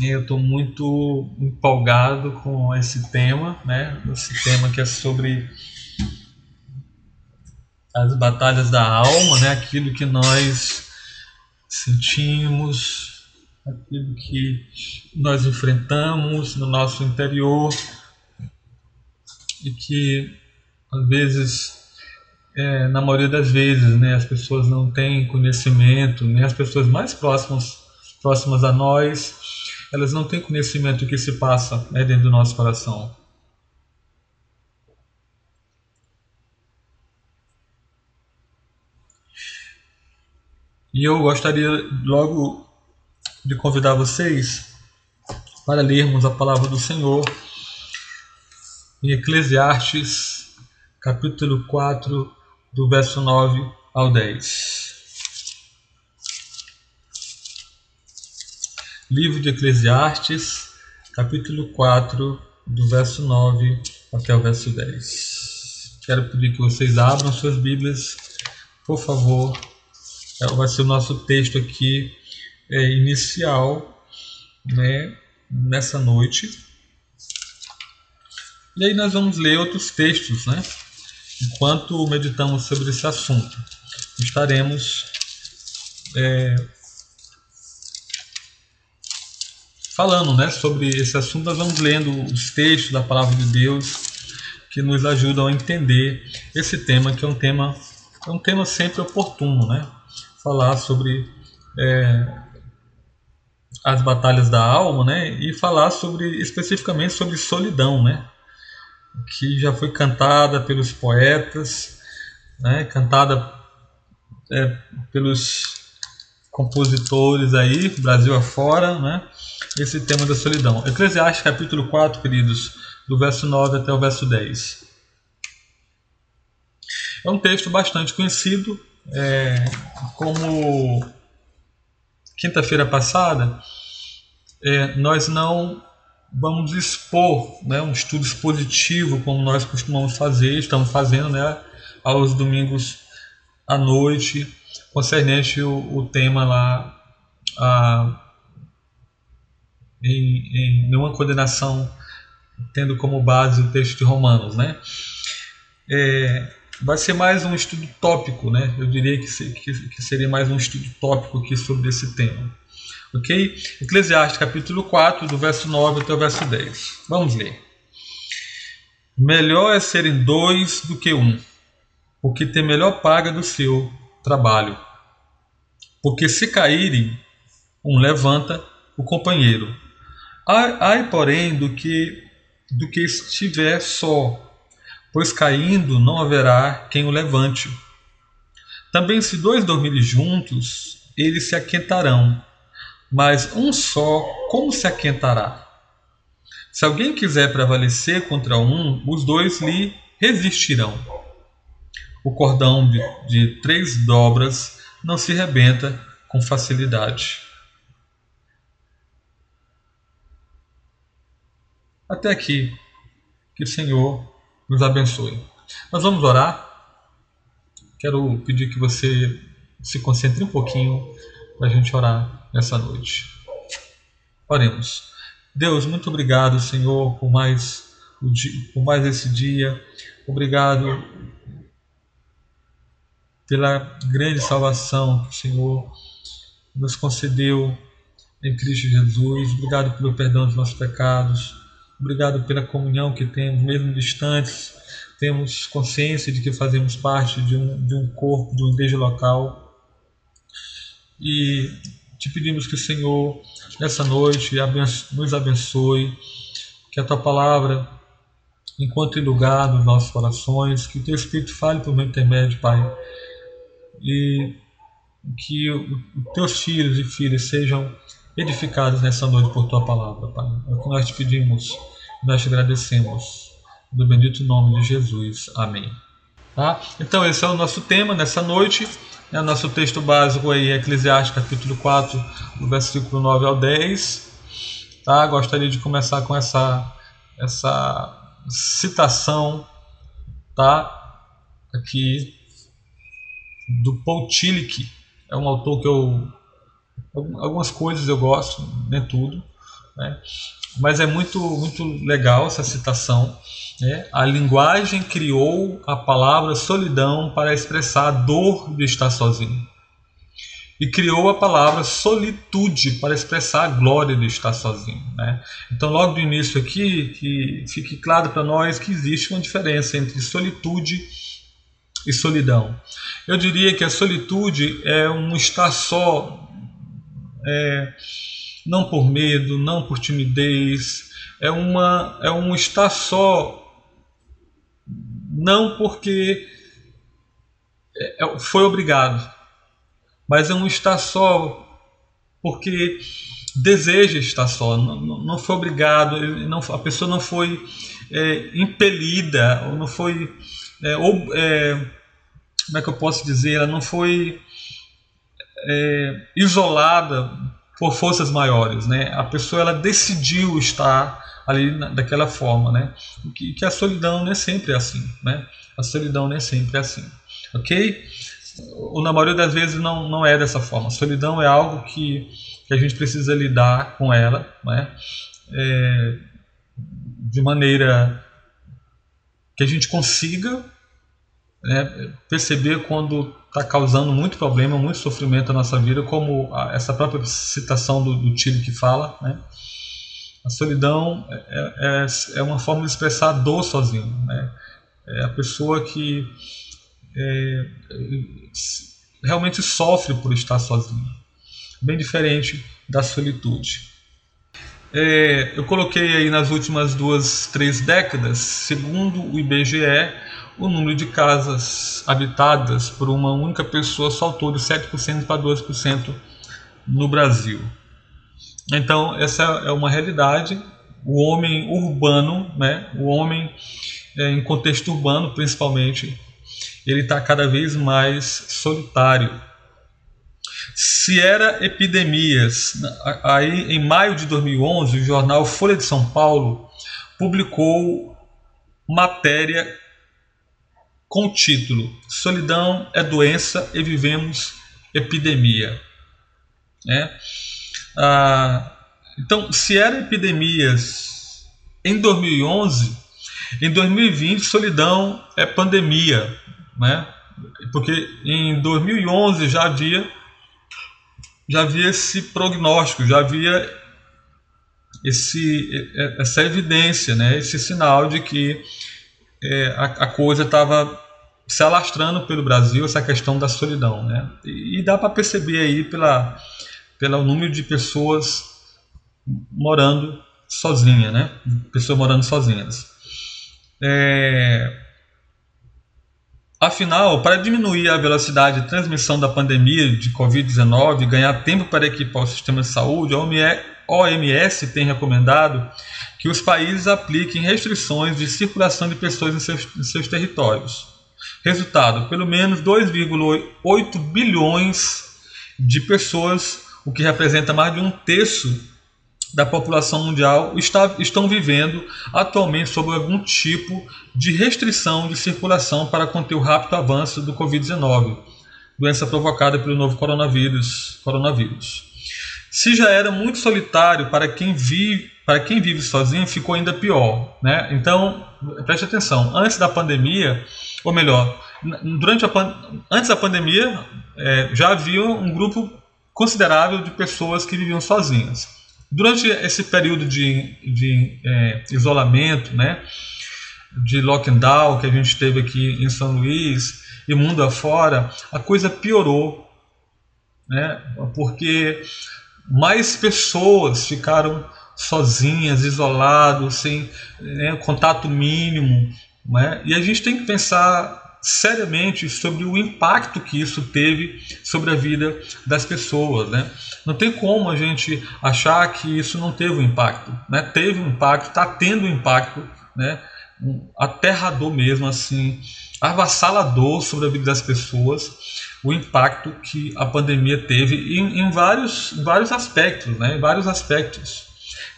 Eu estou muito empolgado com esse tema, né? Esse tema que é sobre as batalhas da alma, né? Aquilo que nós sentimos, aquilo que nós enfrentamos no nosso interior e que às vezes, é, na maioria das vezes, né, as pessoas não têm conhecimento, nem as pessoas mais próximas, próximas a nós, elas não têm conhecimento do que se passa né, dentro do nosso coração. E eu gostaria logo de convidar vocês para lermos a palavra do Senhor em Eclesiastes, capítulo 4, do verso 9 ao 10. Livro de Eclesiastes, capítulo 4, do verso 9 até o verso 10. Quero pedir que vocês abram suas Bíblias, por favor é, vai ser o nosso texto aqui é, inicial né, nessa noite. E aí nós vamos ler outros textos, né? Enquanto meditamos sobre esse assunto. Estaremos é, falando né, sobre esse assunto, nós vamos lendo os textos da palavra de Deus que nos ajudam a entender esse tema, que é um tema, é um tema sempre oportuno, né? falar sobre é, as batalhas da alma, né? E falar sobre especificamente sobre solidão, né? Que já foi cantada pelos poetas, né? Cantada é, pelos compositores aí, Brasil afora, né? Esse tema da solidão. Eclesiastes capítulo 4, queridos, do verso 9 até o verso 10. É um texto bastante conhecido, é, como quinta-feira passada, é, nós não vamos expor né, um estudo expositivo como nós costumamos fazer, estamos fazendo né, aos domingos à noite, concernente o, o tema lá a, em, em condenação, tendo como base o texto de Romanos. Né? É, vai ser mais um estudo tópico, né? Eu diria que, que, que seria mais um estudo tópico aqui sobre esse tema. Ok? Eclesiastes capítulo 4, do verso 9 até o verso 10. Vamos ler. Melhor é serem dois do que um, porque tem melhor paga do seu trabalho. Porque se caírem, um levanta o companheiro. Ai, porém, do que do que estiver só, pois caindo não haverá quem o levante. Também se dois dormirem juntos, eles se aquentarão, mas um só como se aquentará? Se alguém quiser prevalecer contra um, os dois lhe resistirão. O cordão de, de três dobras não se rebenta com facilidade. Até aqui, que o Senhor nos abençoe. Nós vamos orar. Quero pedir que você se concentre um pouquinho para a gente orar nessa noite. Oremos. Deus, muito obrigado, Senhor, por mais, por mais esse dia. Obrigado pela grande salvação que o Senhor nos concedeu em Cristo Jesus. Obrigado pelo perdão dos nossos pecados. Obrigado pela comunhão que temos, mesmo distantes, temos consciência de que fazemos parte de um, de um corpo, de uma igreja local. E te pedimos que o Senhor, nessa noite, nos abençoe, que a tua palavra encontre lugar nos nossos corações, que o teu Espírito fale por meu intermédio, Pai, e que os teus filhos e filhas sejam edificados nessa noite por tua palavra, Pai. É o que nós te pedimos nós te agradecemos. No bendito nome de Jesus. Amém. Tá? Então, esse é o nosso tema nessa noite. É o nosso texto básico aí, Eclesiastes capítulo 4, do versículo 9 ao 10. Tá? Gostaria de começar com essa, essa citação tá? aqui do Paul Tillich. É um autor que eu. Algumas coisas eu gosto, nem tudo Né? Mas é muito, muito legal essa citação. Né? A linguagem criou a palavra solidão para expressar a dor de estar sozinho. E criou a palavra solitude para expressar a glória de estar sozinho. Né? Então, logo do início aqui, que fique claro para nós que existe uma diferença entre solitude e solidão. Eu diria que a solitude é um estar só, é, não por medo, não por timidez, é, uma, é um estar só, não porque é, é, foi obrigado, mas é um estar só porque deseja estar só, não, não foi obrigado, não, a pessoa não foi é, impelida, ou não foi. É, ou, é, como é que eu posso dizer? Ela não foi é, isolada por forças maiores, né? A pessoa ela decidiu estar ali na, daquela forma, né? Que, que a solidão sempre é assim, né? A solidão sempre é assim, ok? Ou na maioria das vezes não, não é dessa forma. A solidão é algo que, que a gente precisa lidar com ela, né? É, de maneira que a gente consiga né, perceber quando está causando muito problema, muito sofrimento na nossa vida, como a, essa própria citação do, do que fala, né? A solidão é, é, é, uma forma de expressar a dor sozinho, né? É a pessoa que é, realmente sofre por estar sozinho, bem diferente da solitude. É, eu coloquei aí nas últimas duas, três décadas, segundo o IBGE, o número de casas habitadas por uma única pessoa saltou de 7% para 12% no Brasil. Então, essa é uma realidade. O homem urbano, né, o homem é, em contexto urbano principalmente, ele está cada vez mais solitário. Se era epidemias, aí em maio de 2011, o jornal Folha de São Paulo publicou matéria com o título Solidão é doença e vivemos epidemia. É. Ah, então, se era epidemias em 2011, em 2020 solidão é pandemia, né? Porque em 2011 já havia já havia esse prognóstico, já havia esse, essa evidência, né? esse sinal de que é, a, a, coisa estava se alastrando pelo Brasil, essa questão da solidão. Né? E, e dá para perceber aí pela, pelo número de pessoas morando sozinha, né? pessoas morando sozinhas. É, Afinal, para diminuir a velocidade de transmissão da pandemia de Covid-19 e ganhar tempo para equipar o sistema de saúde, a OMS tem recomendado que os países apliquem restrições de circulação de pessoas em seus, em seus territórios. Resultado: pelo menos 2,8 bilhões de pessoas, o que representa mais de um terço da população mundial está, estão vivendo atualmente sob algum tipo de restrição de circulação para conter o rápido avanço do Covid-19, doença provocada pelo novo coronavírus. coronavírus. Se já era muito solitário para quem vive, para quem vive sozinho, ficou ainda pior. Né? Então, preste atenção, antes da pandemia, ou melhor, durante a, antes da pandemia, é, já havia um grupo considerável de pessoas que viviam sozinhas. Durante esse período de, de é, isolamento, né, de lockdown que a gente teve aqui em São Luís e mundo afora, a coisa piorou, né, porque mais pessoas ficaram sozinhas, isolados, sem né, contato mínimo, né, e a gente tem que pensar seriamente sobre o impacto que isso teve sobre a vida das pessoas. Né? Não tem como a gente achar que isso não teve um impacto. Né? Teve um impacto, está tendo um impacto né? um aterrador mesmo, assim, avassalador sobre a vida das pessoas, o impacto que a pandemia teve em, em vários, vários aspectos, né? em vários aspectos.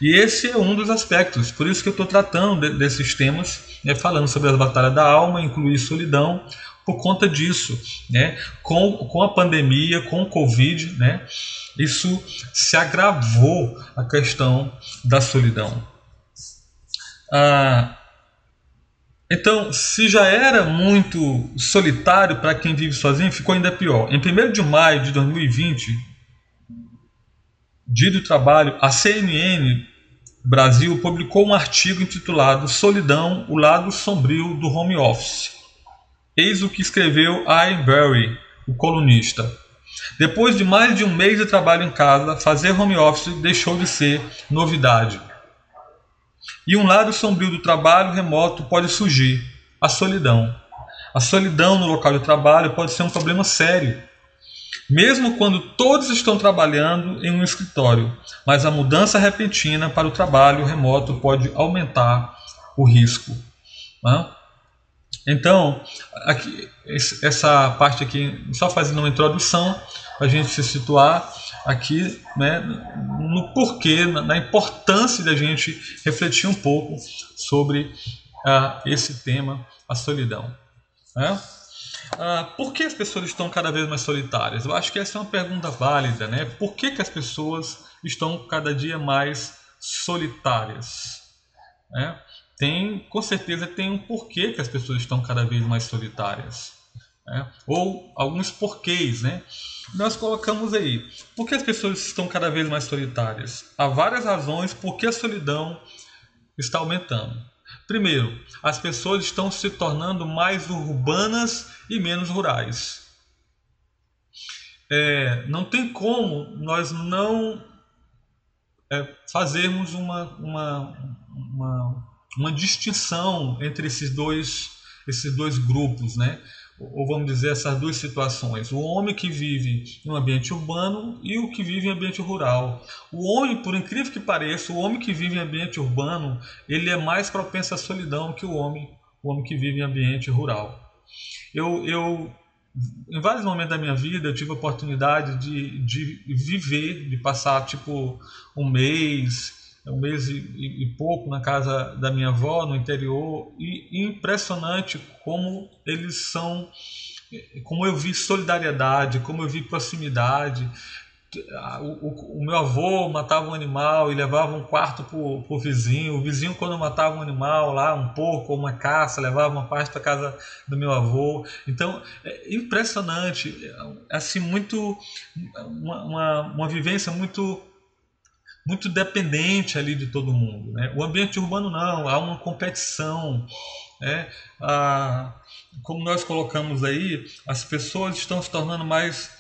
E esse é um dos aspectos, por isso que eu estou tratando de, desses temas, né, falando sobre a batalha da alma, incluir solidão, por conta disso, né, com, com a pandemia, com o Covid, né, isso se agravou a questão da solidão. Ah, então, se já era muito solitário para quem vive sozinho, ficou ainda pior. Em 1 de maio de 2020, dia do trabalho, a CNN Brasil publicou um artigo intitulado Solidão, o lado sombrio do home office. Eis o que escreveu Ian Berry, o colunista. Depois de mais de um mês de trabalho em casa, fazer home office deixou de ser novidade. E um lado sombrio do trabalho remoto pode surgir: a solidão. A solidão no local de trabalho pode ser um problema sério, mesmo quando todos estão trabalhando em um escritório, mas a mudança repentina para o trabalho remoto pode aumentar o risco. Né? Então, aqui, essa parte aqui, só fazendo uma introdução, para a gente se situar aqui né, no porquê, na importância da gente refletir um pouco sobre uh, esse tema, a solidão. Né? Uh, por que as pessoas estão cada vez mais solitárias? Eu acho que essa é uma pergunta válida. Né? Por que, que as pessoas estão cada dia mais solitárias? Né? Tem, com certeza tem um porquê que as pessoas estão cada vez mais solitárias. Né? Ou alguns porquês, né? Nós colocamos aí. Por que as pessoas estão cada vez mais solitárias? Há várias razões por que a solidão está aumentando. Primeiro, as pessoas estão se tornando mais urbanas e menos rurais. É, não tem como nós não é, fazermos uma, uma, uma, uma distinção entre esses dois, esses dois grupos, né? ou vamos dizer, essas duas situações. O homem que vive em um ambiente urbano e o que vive em ambiente rural. O homem, por incrível que pareça, o homem que vive em ambiente urbano, ele é mais propenso à solidão que o homem, o homem que vive em ambiente rural. Eu, eu em vários momentos da minha vida, eu tive a oportunidade de, de viver, de passar tipo um mês, um mês e, e, pouco na casa da minha avó, no interior, e impressionante como eles são, como eu vi solidariedade, como eu vi proximidade. O, o, o meu avô matava um animal e levava um quarto para o vizinho. O vizinho, quando matava um animal lá, um porco ou uma caça, levava uma parte para casa do meu avô. Então, é impressionante, é, assim, muito, uma, uma, uma vivência muito muito dependente ali de todo mundo. Né? O ambiente urbano não, há uma competição. Né? Ah, como nós colocamos aí, as pessoas estão se tornando mais.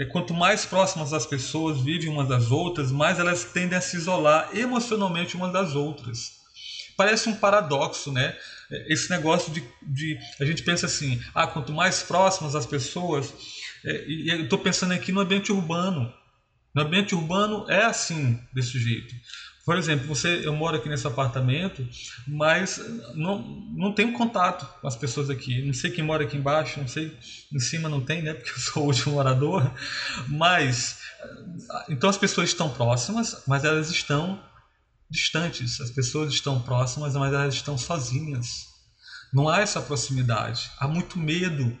É, quanto mais próximas as pessoas vivem umas das outras, mais elas tendem a se isolar emocionalmente umas das outras. Parece um paradoxo, né? Esse negócio de, de a gente pensa assim, ah, quanto mais próximas as pessoas, é, e eu estou pensando aqui no ambiente urbano, no ambiente urbano é assim, desse jeito. Por exemplo, você, eu moro aqui nesse apartamento, mas não, não tenho contato com as pessoas aqui. Não sei quem mora aqui embaixo, não sei, em cima não tem, né? Porque eu sou o último morador. Mas, então as pessoas estão próximas, mas elas estão distantes. As pessoas estão próximas, mas elas estão sozinhas. Não há essa proximidade. Há muito medo.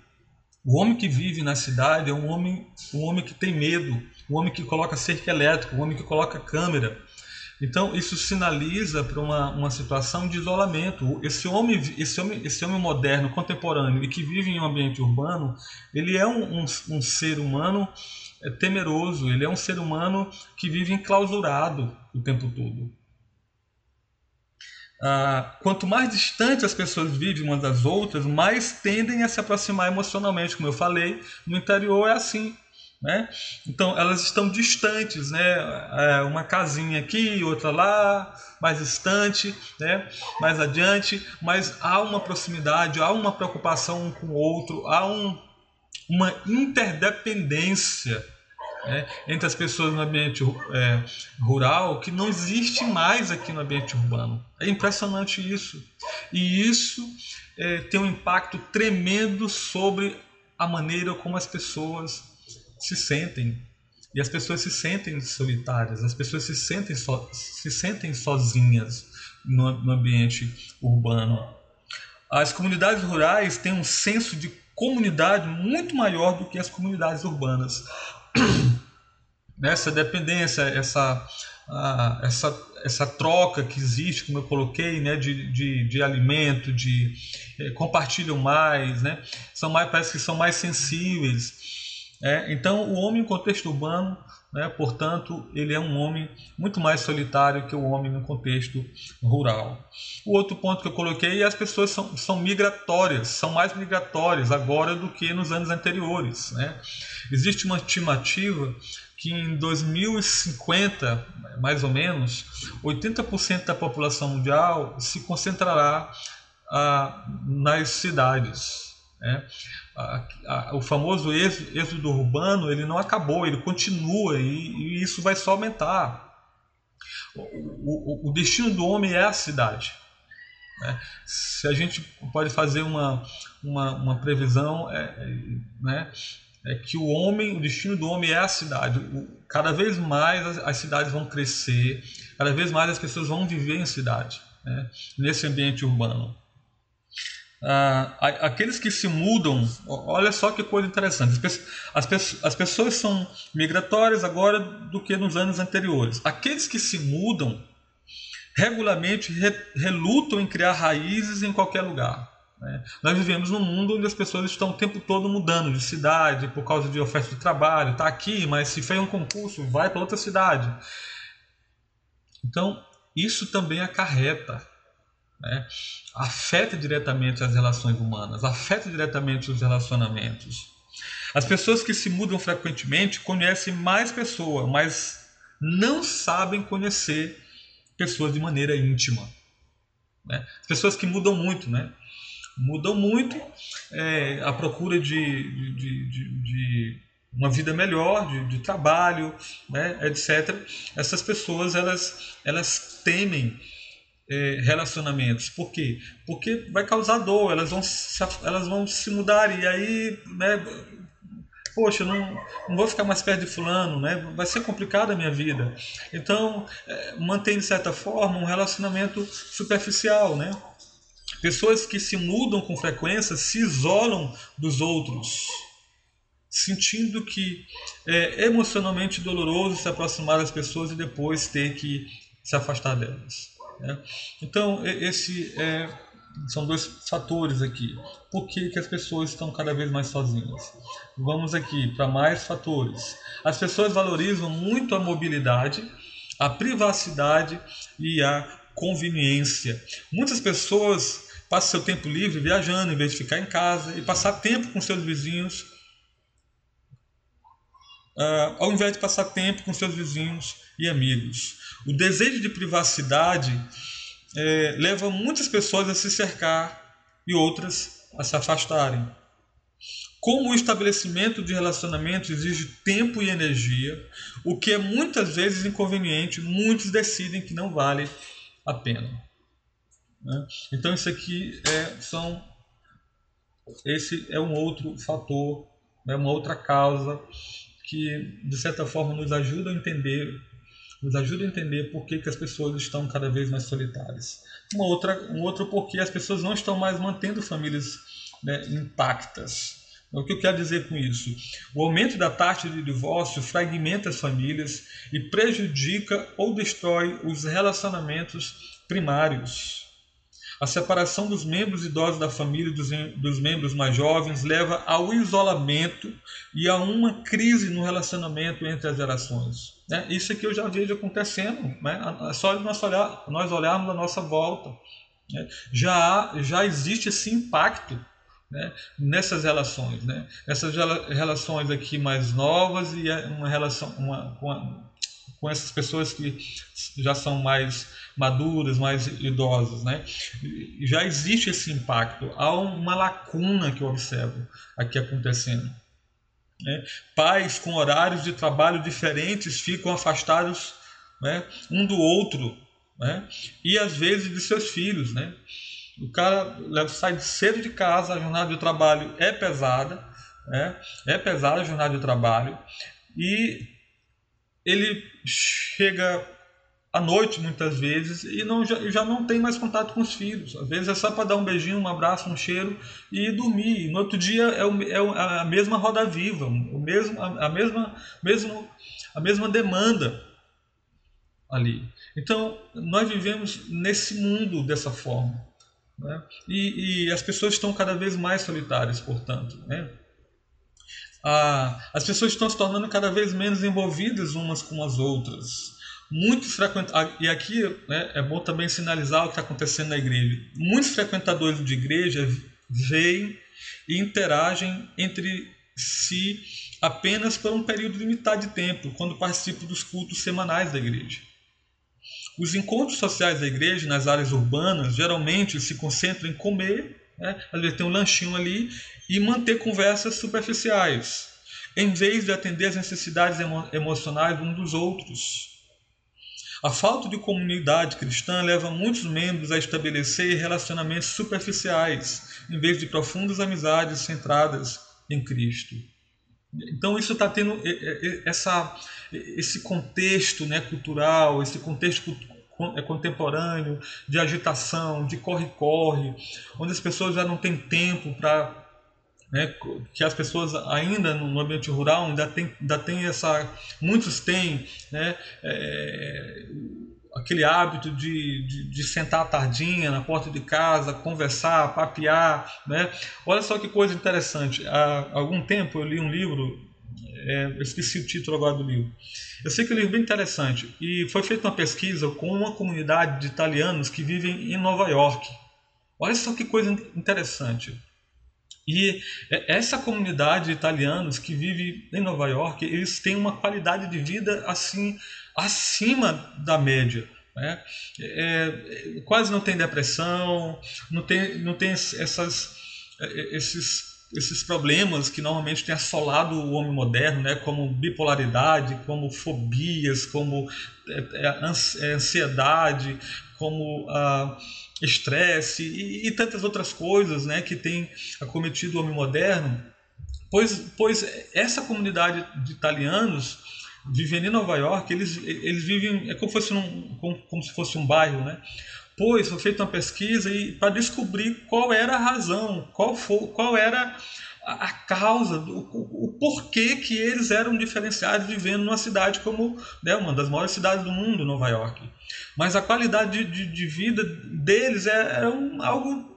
O homem que vive na cidade é um homem, um homem que tem medo o homem que coloca cerca elétrica, o homem que coloca câmera. Então, isso sinaliza para uma, uma situação de isolamento. Esse homem, esse, homem, esse homem moderno, contemporâneo e que vive em um ambiente urbano, ele é um, um, um ser humano é, temeroso, ele é um ser humano que vive enclausurado o tempo todo. Ah, quanto mais distante as pessoas vivem umas das outras, mais tendem a se aproximar emocionalmente. Como eu falei, no interior é assim. Né? Então elas estão distantes, né? É uma casinha aqui, outra lá, mais distante, né? mais adiante, mas há uma proximidade, há uma preocupação um com o outro, há um, uma interdependência né? entre as pessoas no ambiente é, rural que não existe mais aqui no ambiente urbano. É impressionante isso. E isso é, tem um impacto tremendo sobre a maneira como as pessoas se sentem. E as pessoas se sentem solitárias, as pessoas se sentem, so, se sentem sozinhas no, no ambiente urbano. As comunidades rurais têm um senso de comunidade muito maior do que as comunidades urbanas. essa dependência, essa, essa, essa troca que existe, como eu coloquei, né, de, de, de alimento, de é, compartilham mais, né, são mais, parece que são mais sensíveis. É, então, o homem em contexto urbano né? Portanto, ele é um homem muito mais solitário que o homem no contexto rural. O outro ponto que eu coloquei é as pessoas são, são migratórias, são mais migratórias agora do que nos anos anteriores. Né? Existe uma estimativa que em 2050, mais ou menos, 80% da população mundial se concentrará ah, nas cidades. Né? A, a, o famoso êxodo, urbano ele não acabou, ele continua e, e isso vai só aumentar. O, o, o, destino do homem é a cidade. Né? Se a gente pode fazer uma, uma, uma previsão, é, é, né? é que o homem, o destino do homem é a cidade. Cada vez mais as, as, cidades vão crescer, cada vez mais as pessoas vão viver em cidade, né? nesse ambiente urbano. Ah, aqueles que se mudam, olha só que coisa interessante. As, pessoas, as pessoas são migratórias agora do que nos anos anteriores. Aqueles que se mudam regularmente re, relutam em criar raízes em qualquer lugar. Né? Nós vivemos num mundo onde as pessoas estão o tempo todo mudando de cidade por causa de oferta de trabalho. Está aqui, mas se fez um concurso, vai para outra cidade. Então, isso também acarreta né? afeta diretamente as relações humanas, afeta diretamente os relacionamentos. As pessoas que se mudam frequentemente conhecem mais pessoas, mas não sabem conhecer pessoas de maneira íntima. Né? As pessoas que mudam muito, né? mudam muito é, à procura de, de, de, de uma vida melhor, de, de trabalho, né, etc. Essas pessoas elas, elas temem é, relacionamentos. Por quê? Porque vai causar dor, elas vão se, elas vão se mudar e aí, né, poxa, não, não vou ficar mais perto de fulano, né? Vai ser complicada a minha vida. Então, é, mantém de certa forma um relacionamento superficial, né? Pessoas que se mudam com frequência se isolam dos outros, sentindo que é emocionalmente doloroso se aproximar das pessoas e depois ter que se afastar delas. Né? Então, esse é, são dois fatores aqui. Por que, que as pessoas estão cada vez mais sozinhas? Vamos aqui para mais fatores. As pessoas valorizam muito a mobilidade, a privacidade e a conveniência. Muitas pessoas passam seu tempo livre viajando em vez de ficar em casa e passar tempo com seus vizinhos, uh, ao invés de passar tempo com seus vizinhos e amigos. O desejo de privacidade é, leva muitas pessoas a se cercar e outras a se afastarem. Como o estabelecimento de relacionamento exige tempo e energia, o que é muitas vezes inconveniente, muitos decidem que não vale a pena. Né? Então isso aqui é, são esse é um outro fator, é uma outra causa que de certa forma nos ajuda a entender nos ajuda a entender por que, que as pessoas estão cada vez mais solitárias. Uma outra, um outro porquê as pessoas não estão mais mantendo famílias né, intactas. O que eu quero dizer com isso? O aumento da taxa de divórcio fragmenta as famílias e prejudica ou destrói os relacionamentos primários. A separação dos membros idosos da família dos, dos membros mais jovens leva ao isolamento e a uma crise no relacionamento entre as gerações. Né? Isso aqui eu já vejo acontecendo, né? é só nós, olhar, nós olharmos a nossa volta. Né? Já, já existe esse impacto né? nessas relações. Né? Essas relações aqui mais novas e uma relação uma, uma, com essas pessoas que já são mais maduras, mais idosas, né? Já existe esse impacto, há uma lacuna que eu observo aqui acontecendo. Né? Pais com horários de trabalho diferentes ficam afastados né, um do outro, né? E às vezes de seus filhos, né? O cara sai cedo de casa, a jornada de trabalho é pesada, né? É pesada a jornada de trabalho e ele chega à noite muitas vezes e não, já, já não tem mais contato com os filhos. Às vezes é só para dar um beijinho, um abraço, um cheiro e dormir. E no outro dia é, o, é a mesma roda viva, o mesmo, a, a, mesma, mesmo, a mesma demanda ali. Então nós vivemos nesse mundo dessa forma. Né? E, e as pessoas estão cada vez mais solitárias, portanto. Né? Ah, as pessoas estão se tornando cada vez menos envolvidas umas com as outras. Muitos frequentadores, e aqui né, é bom também sinalizar o que está acontecendo na igreja. Muitos frequentadores de igreja veem e interagem entre si apenas por um período limitado de tempo, quando participam dos cultos semanais da igreja. Os encontros sociais da igreja nas áreas urbanas geralmente se concentram em comer, né? vezes tem um lanchinho ali, e manter conversas superficiais, em vez de atender às necessidades emo emocionais uns dos outros. A falta de comunidade cristã leva muitos membros a estabelecer relacionamentos superficiais, em vez de profundas amizades centradas em Cristo. Então isso está tendo essa, esse contexto né, cultural, esse contexto é contemporâneo, de agitação, de corre-corre, onde as pessoas já não têm tempo para. Né, que as pessoas ainda no ambiente rural ainda tem, ainda tem essa. Muitos têm né, é, aquele hábito de, de, de, sentar à tardinha na porta de casa, conversar, papear. Né? Olha só que coisa interessante. Há algum tempo eu li um livro é, eu esqueci o título agora do livro. Eu sei que o livro é bem interessante e foi feita uma pesquisa com uma comunidade de italianos que vivem em Nova York. Olha só que coisa interessante. E essa comunidade de italianos que vive em Nova York, eles têm uma qualidade de vida assim acima da média. Né? É, quase não tem depressão, não tem, não tem essas, esses esses problemas que normalmente têm assolado o homem moderno, né, como bipolaridade, como fobias, como é, é, é, ansiedade, como ah, estresse e, e, tantas outras coisas né, que têm acometido o homem moderno, pois, pois essa comunidade de italianos vivendo em Nova York, eles, eles vivem é como, fosse num, como, como se fosse um bairro, né? depois foi feita uma pesquisa e para descobrir qual era a razão, qual, for, qual era a, causa, o, o, o, porquê que eles eram diferenciados vivendo numa cidade como né, uma das maiores cidades do mundo, Nova York. Mas a qualidade de, de, de vida deles era é, é um, algo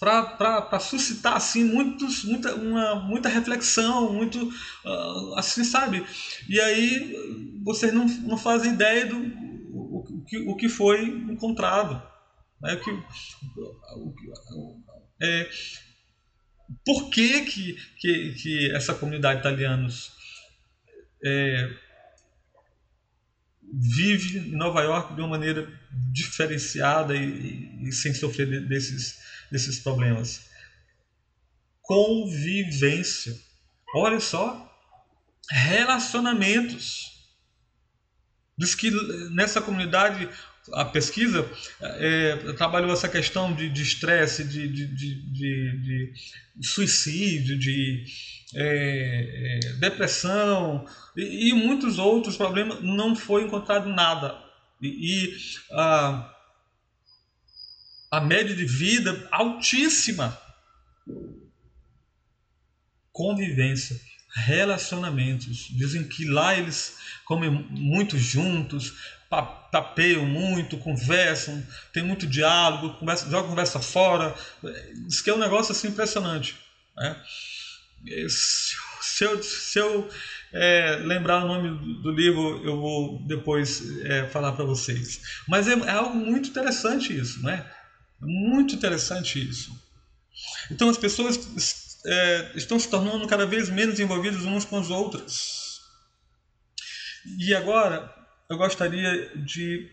para suscitar assim muitos, muita, uma, muita reflexão, muito uh, assim sabe. E aí vocês não, não fazem ideia do o, que, o que foi encontrado. Né? O que, o, é, por que, que, que, que essa comunidade de italianos é, vive em Nova York de uma maneira diferenciada e, e, sem sofrer desses, desses problemas? Convivência. Olha só, relacionamentos. Diz que nessa comunidade a pesquisa é, trabalhou essa questão de estresse, de, de, de, de, suicídio, de é, é, depressão e, e, muitos outros problemas. Não foi encontrado nada. E, e a, a média de vida altíssima. Convivência relacionamentos. Dizem que lá eles comem muito juntos, tapeiam muito, conversam, tem muito diálogo, conversa, conversa fora. Diz que é um negócio assim impressionante. Né? Se eu, se eu é, lembrar o nome do, livro, eu vou depois é, falar para vocês. Mas é, é, algo muito interessante isso, né? Muito interessante isso. Então as pessoas é, estão se tornando cada vez menos envolvidos uns com os outros. E agora eu gostaria de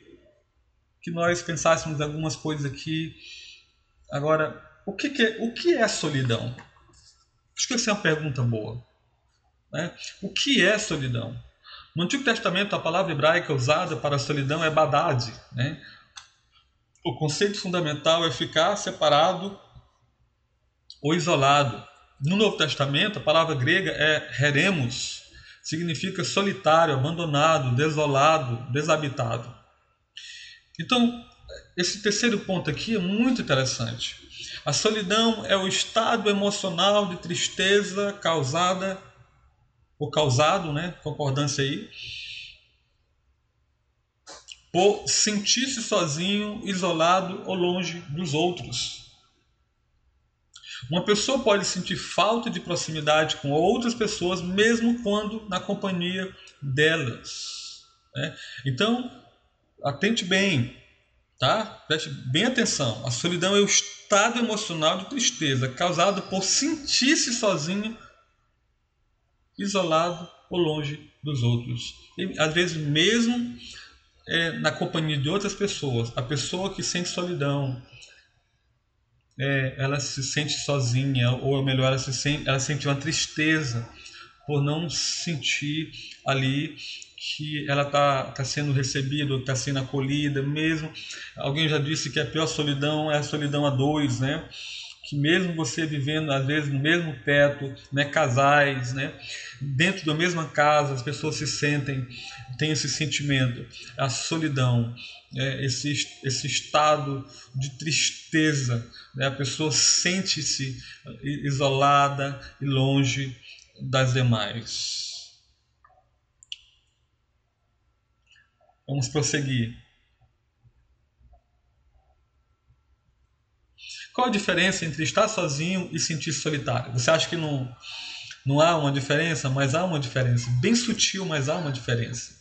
que nós pensássemos algumas coisas aqui. Agora, o que, que é, o que é solidão? Acho que essa é uma pergunta boa. Né? O que é solidão? No Antigo Testamento, a palavra hebraica usada para solidão é badade. Né? O conceito fundamental é ficar separado ou isolado. No Novo Testamento, a palavra grega é heremos, significa solitário, abandonado, desolado, desabitado. Então, esse terceiro ponto aqui é muito interessante. A solidão é o estado emocional de tristeza causada ou causado, né, concordância aí, por sentir-se sozinho, isolado ou longe dos outros. Uma pessoa pode sentir falta de proximidade com outras pessoas, mesmo quando na companhia delas. Né? Então, atente bem, tá? Preste bem atenção. A solidão é o estado emocional de tristeza causado por sentir-se sozinho, isolado ou longe dos outros. E, às vezes, mesmo é, na companhia de outras pessoas, a pessoa que sente solidão, é, ela se sente sozinha, ou melhor, ela, se sente, ela sente uma tristeza por não sentir ali que ela está tá sendo recebida, está sendo acolhida mesmo. Alguém já disse que a pior solidão é a solidão a dois, né? Que mesmo você vivendo às vezes no mesmo teto, né, casais, né, dentro da mesma casa, as pessoas se sentem, têm esse sentimento, a solidão, é, esse, esse estado de tristeza, né, a pessoa sente-se isolada e longe das demais. Vamos prosseguir. Qual a diferença entre estar sozinho e sentir-se solitário? Você acha que não, não há uma diferença? Mas há uma diferença. Bem sutil, mas há uma diferença.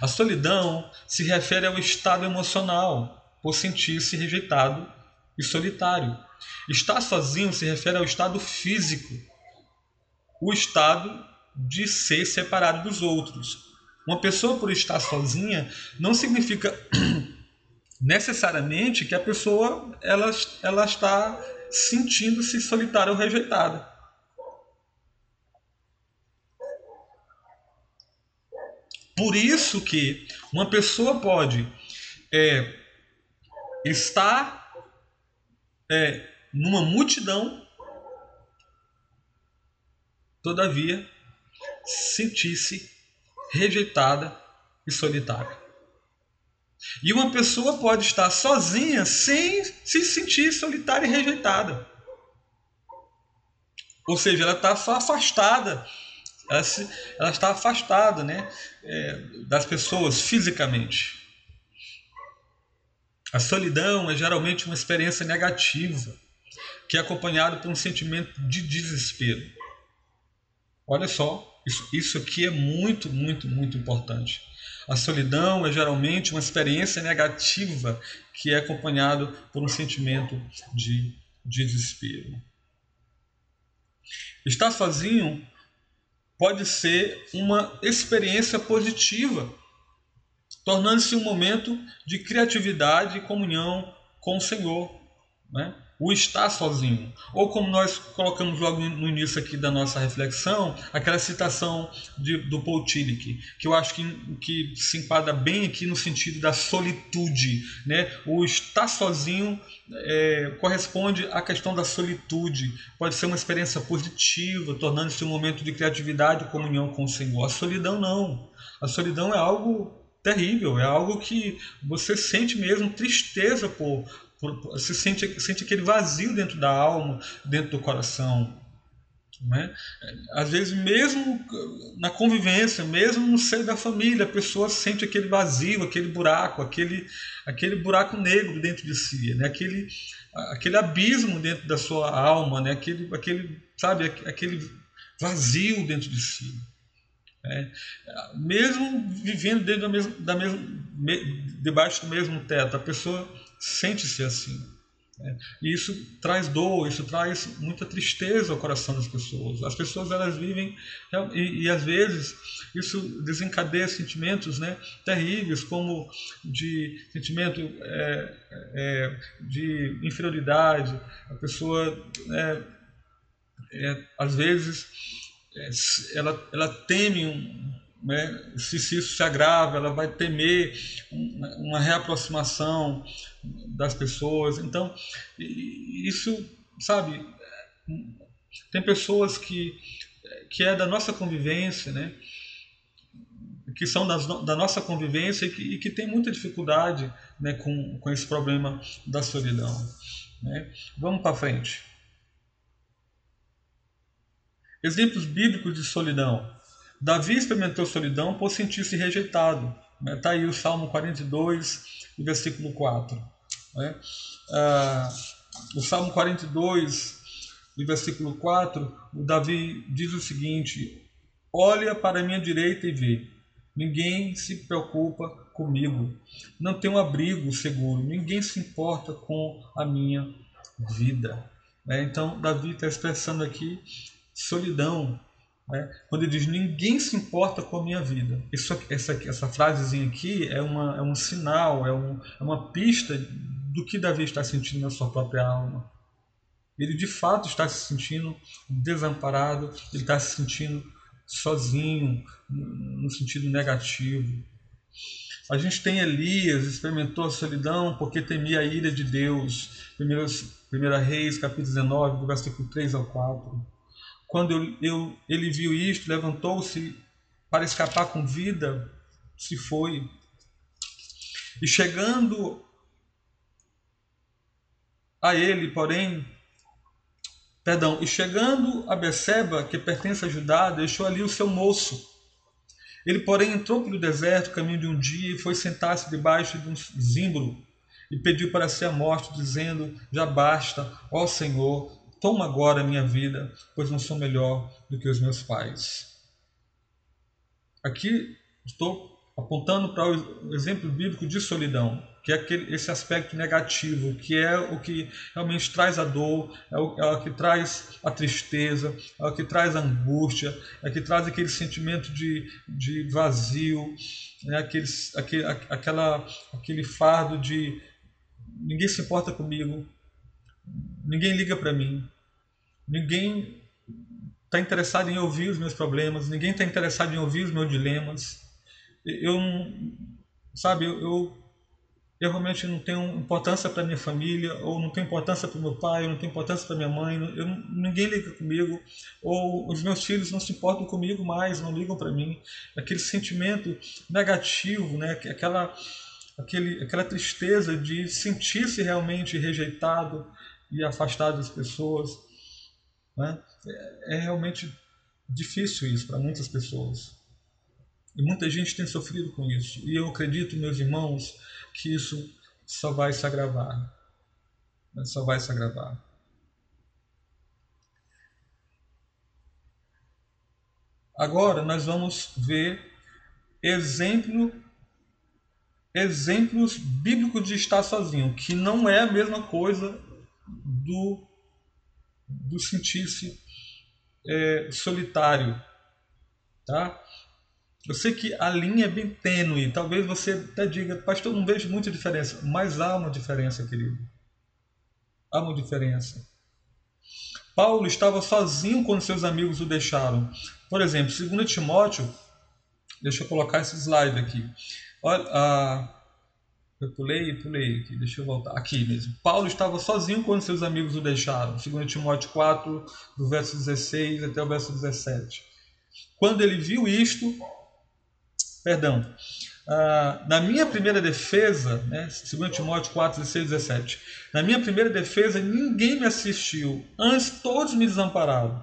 A solidão se refere ao estado emocional, por sentir-se rejeitado e solitário. Estar sozinho se refere ao estado físico, o estado de ser separado dos outros, uma pessoa por estar sozinha não significa necessariamente que a pessoa ela, ela está sentindo-se solitária ou rejeitada. Por isso que uma pessoa pode é, estar é, numa multidão, todavia sentir-se rejeitada e solitária. E uma pessoa pode estar sozinha sem se sentir solitária e rejeitada. Ou seja, ela está só afastada. Ela, se, ela, está afastada né, é, das pessoas fisicamente. A solidão é geralmente uma experiência negativa, que é acompanhada por um sentimento de desespero. Olha só, isso, isso aqui é muito, muito, muito importante. A solidão é geralmente uma experiência negativa que é acompanhado por um sentimento de desespero. Estar sozinho pode ser uma experiência positiva, tornando-se um momento de criatividade e comunhão com o Senhor. Né? O estar sozinho. Ou como nós colocamos logo no início aqui da nossa reflexão, aquela citação de, do Paul Tillich, que eu acho que, que se enquadra bem aqui no sentido da solitude. Né? O estar sozinho é, corresponde à questão da solitude. Pode ser uma experiência positiva, tornando-se um momento de criatividade e comunhão com o Senhor. A solidão não. A solidão é algo terrível, é algo que você sente mesmo tristeza por, você sente, sente aquele vazio dentro da alma, dentro do coração. Né? Às vezes, mesmo na convivência, mesmo no seio da família, a pessoa sente aquele vazio, aquele buraco, aquele, aquele buraco negro dentro de si, né? aquele, aquele abismo dentro da sua alma, né? aquele, aquele, sabe, aquele vazio dentro de si. Né? Mesmo vivendo dentro da mesma, da mesma, debaixo do mesmo teto, a pessoa sente-se assim. Né? E isso traz dor, isso traz muita tristeza ao coração das pessoas. As pessoas elas vivem e, e às vezes isso desencadeia sentimentos né, terríveis, como de sentimento é, é, de inferioridade. A pessoa é, é às vezes é, ela, ela teme um, né, se, se, isso se agrava, ela vai temer uma reaproximação das pessoas. Então, isso, sabe, tem pessoas que, que é da nossa convivência, né, que são das, da nossa convivência e que, e que tem muita dificuldade né, com, com esse problema da solidão. Né? Vamos para frente. Exemplos bíblicos de solidão. Davi experimentou solidão por sentir-se rejeitado. Está né? Aí o Salmo 42, versículo 4. Né? Ah, o Salmo 42, versículo 4, o Davi diz o seguinte: Olha para a minha direita e vê. Ninguém se preocupa comigo. Não tenho abrigo seguro. Ninguém se importa com a minha vida. É, então, Davi está expressando aqui solidão. Né? Quando ele diz ninguém se importa com a minha vida. Isso, essa, essa frasezinha aqui é, uma, é um sinal, é, um, é uma pista do que Davi está sentindo na sua própria alma. Ele de fato está se sentindo desamparado, ele está se sentindo sozinho, no sentido negativo. A gente tem Elias, experimentou a solidão porque temia a ira de Deus. 1 Reis, capítulo 19, do versículo 3 ao 4. Quando eu, eu, ele viu isto, levantou-se para escapar com vida, se foi. E chegando a ele, porém, Perdão, e chegando a Beceba, que pertence a Judá, deixou ali o seu moço. Ele, porém, entrou pelo deserto, caminho de um dia, e foi sentar-se debaixo de um zimbro, e pediu para si a morte, dizendo: Já basta, ó Senhor, toma agora a minha vida, pois não sou melhor do que os meus pais. Aqui estou apontando para o exemplo bíblico de solidão que é aquele, esse aspecto negativo, que é o que realmente traz a dor, é o, é o que traz a tristeza, é o que traz a angústia, é o que traz aquele sentimento de, de vazio, é aquele, aquele, aquela, aquele fardo de ninguém se importa comigo, ninguém liga para mim, ninguém está interessado em ouvir os meus problemas, ninguém está interessado em ouvir os meus dilemas. Eu, sabe, eu, eu eu realmente não tenho importância para minha família, ou não tenho importância para meu pai, ou não tenho importância para minha mãe, eu, ninguém liga comigo, ou os meus filhos não se importam comigo mais, não ligam para mim. Aquele sentimento negativo, né? aquela, aquele, aquela tristeza de sentir-se realmente rejeitado e afastado das pessoas. Né? É, é realmente difícil isso para muitas pessoas. E muita gente tem sofrido com isso. E eu acredito, meus irmãos, que isso só vai se agravar. Só vai se agravar. Agora nós vamos ver exemplo, exemplos bíblicos de estar sozinho, que não é a mesma coisa do, do sentir-se é, solitário. Tá? Eu sei que a linha é bem tênue, talvez você até diga, pastor, não vejo muita diferença, mas há uma diferença, querido. Há uma diferença. Paulo estava sozinho quando seus amigos o deixaram. Por exemplo, 2 Timóteo, deixa eu colocar esse slide aqui. Olha, ah, eu pulei, pulei aqui, deixa eu voltar. Aqui mesmo. Paulo estava sozinho quando seus amigos o deixaram. 2 Timóteo 4, do verso 16 até o verso 17. Quando ele viu isto, Perdão. Ah, na minha primeira defesa, né, 2 Timóteo 4, 16 17, na minha primeira defesa ninguém me assistiu, antes todos me desampararam.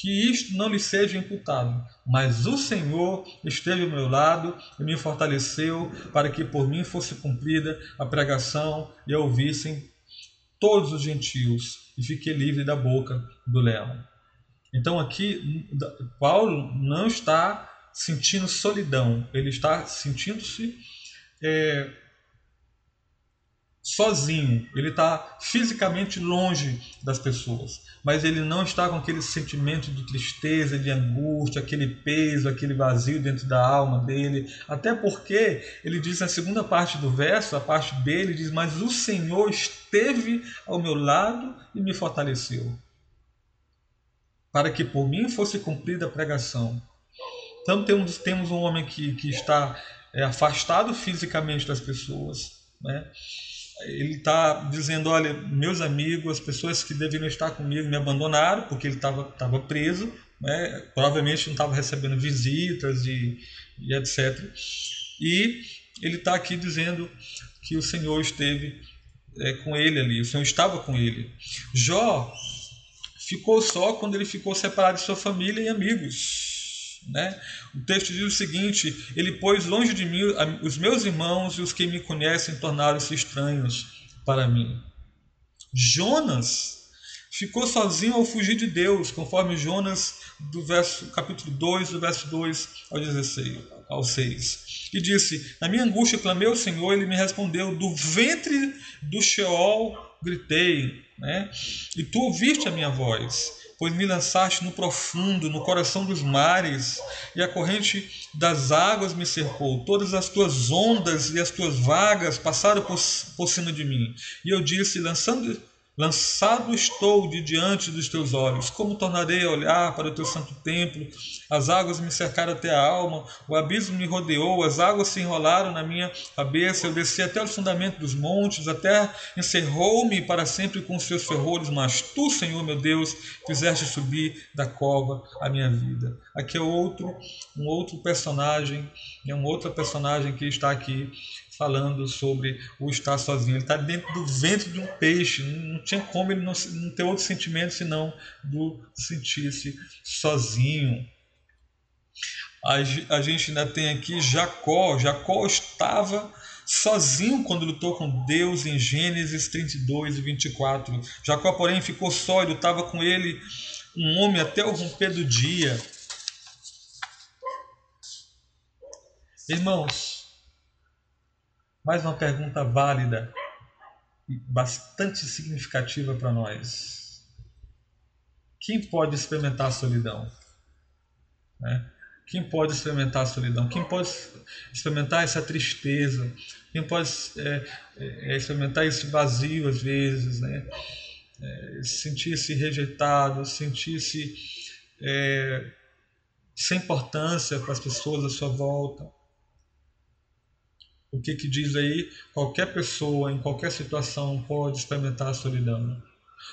Que isto não lhe seja imputado, mas o Senhor esteve ao meu lado e me fortaleceu para que por mim fosse cumprida a pregação e a ouvissem todos os gentios e fiquei livre da boca do leão. Então aqui Paulo não está sentindo solidão, ele está sentindo-se é, sozinho, ele está fisicamente longe das pessoas, mas ele não está com aquele sentimento de tristeza, de angústia, aquele peso, aquele vazio dentro da alma dele, até porque ele diz na segunda parte do verso, a parte dele diz: Mas o Senhor esteve ao meu lado e me fortaleceu, para que por mim fosse cumprida a pregação. Então temos, temos um homem que, que está é, afastado fisicamente das pessoas. Né? Ele está dizendo: olha, meus amigos, as pessoas que deveriam estar comigo me abandonaram porque ele estava preso. né? provavelmente não estava recebendo visitas e, e etc. E ele está aqui dizendo que o Senhor esteve é, com ele ali, o Senhor estava com ele. Jó ficou só quando ele ficou separado de sua família e amigos. Né? O texto diz o seguinte: Ele pôs longe de mim os meus irmãos e os que me conhecem tornaram-se estranhos para mim. Jonas ficou sozinho ao fugir de Deus, conforme Jonas do verso capítulo 2, do verso 2 ao 16, ao 6. E disse: Na minha angústia clamei ao Senhor, ele me respondeu: Do ventre do Sheol gritei, né? E tu ouviste a minha voz, pois me lançaste no profundo, no coração dos mares, e a corrente das águas me cercou. Todas as tuas ondas e as tuas vagas passaram por, por cima de mim. E eu disse, lançando Lançado estou de diante dos teus olhos. Como tornarei a olhar para o teu santo templo? As águas me cercaram até a alma, o abismo me rodeou, as águas se enrolaram na minha cabeça. Eu desci até o fundamento dos montes, a terra encerrou-me para sempre com os seus ferrolhos. Mas tu, Senhor meu Deus, fizeste subir da cova a minha vida. Aqui é outro, um outro personagem, é um outro personagem que está aqui falando sobre o estar sozinho. Ele está dentro do ventre de um peixe, não tinha como ele não, não ter outro sentimento senão do sentir-se sozinho. A, a gente ainda tem aqui Jacó. Jacó estava sozinho quando lutou com Deus em Gênesis 32 e 24. Jacó, porém, ficou só, ele estava com ele um homem até o romper do dia. Irmãos, mais uma pergunta válida e bastante significativa para nós. Quem pode experimentar a solidão? Né? Quem pode experimentar a solidão? Quem pode experimentar essa tristeza? Quem pode é, é, experimentar esse vazio às vezes, né? É, sentir-se rejeitado, sentir-se é, sem importância para as pessoas à sua volta? O que, que diz aí? Qualquer pessoa, em qualquer situação, pode experimentar a solidão.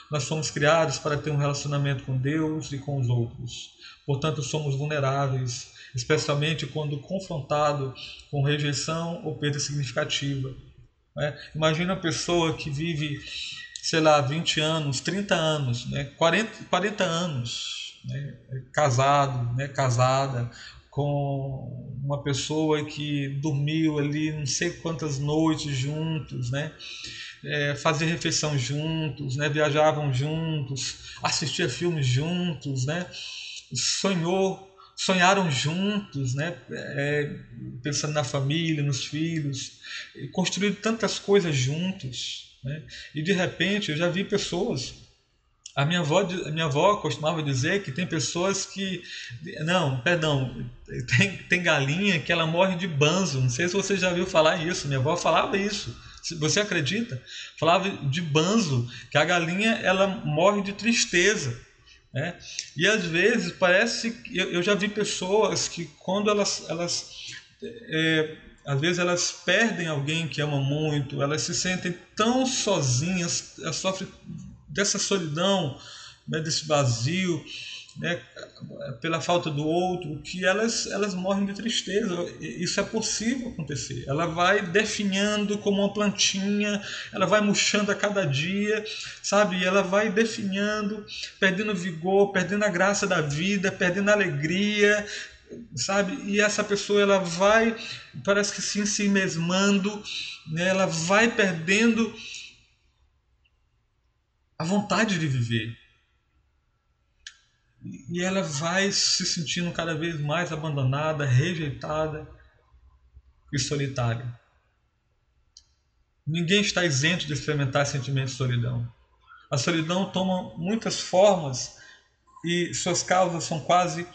Nós somos criados para ter um relacionamento com Deus e com os outros. Portanto, somos vulneráveis, especialmente quando confrontado com rejeição ou perda significativa. Né? Imagina uma pessoa que vive, sei lá, 20 anos, 30 anos, né? 40, 40 anos, né? casado, né? casada, com uma pessoa que dormiu ali não sei quantas noites juntos, né? É, fazer refeição juntos, né? Viajavam juntos, assistia filmes juntos, né? Sonhou, sonharam juntos, né? É, pensando na família, nos filhos, construíram tantas coisas juntos, né? E de repente eu já vi pessoas a minha avó, a minha avó costumava dizer que tem pessoas que. Não, perdão, tem, tem galinha que ela morre de banzo. Não sei se você já viu falar isso. Minha avó falava isso. Você acredita? Falava de banzo, que a galinha ela morre de tristeza. Né? E às vezes parece. Eu, eu já vi pessoas que quando elas. elas é, às vezes elas perdem alguém que ama muito, elas se sentem tão sozinhas, elas sofrem dessa solidão, né, desse vazio, né, pela falta do outro, que elas, elas morrem de tristeza. Isso é possível acontecer. Ela vai definhando como uma plantinha, ela vai murchando a cada dia, sabe? E ela vai definhando, perdendo vigor, perdendo a graça da vida, perdendo a alegria, sabe? E essa pessoa ela vai, parece que se mesmando, né? ela vai perdendo a vontade de viver. E ela vai se sentindo cada vez mais abandonada, rejeitada e solitária. Ninguém está isento de experimentar sentimento de solidão. A solidão toma muitas formas e suas causas são quase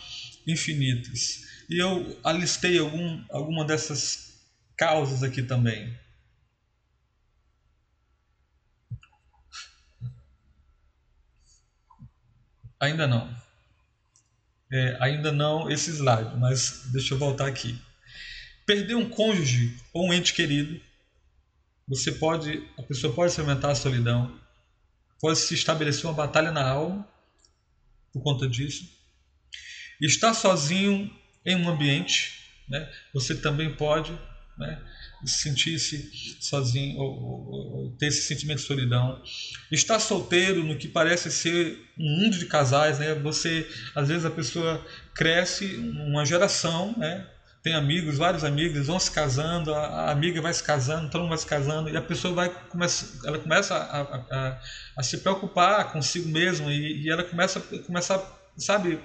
infinitas. E eu alistei algum, alguma dessas causas aqui também. Ainda não. É, ainda não esse slide, mas deixa eu voltar aqui. Perder um cônjuge ou um ente querido, você pode, a pessoa pode experimentar a solidão, pode se estabelecer uma batalha na alma por conta disso. Estar sozinho em um ambiente, né? você também pode né? Sentir-se sozinho ou, ou, ou, ter esse sentimento de solidão. Estar solteiro no que parece ser um mundo de casais, né? Você, às vezes a pessoa cresce uma geração, né? Tem amigos, vários amigos, vão se casando, a, amiga vai se casando, todo mundo vai se casando, e a pessoa vai começa, ela começa a, a, a se preocupar consigo mesma e, e ela começa, começa, sabe,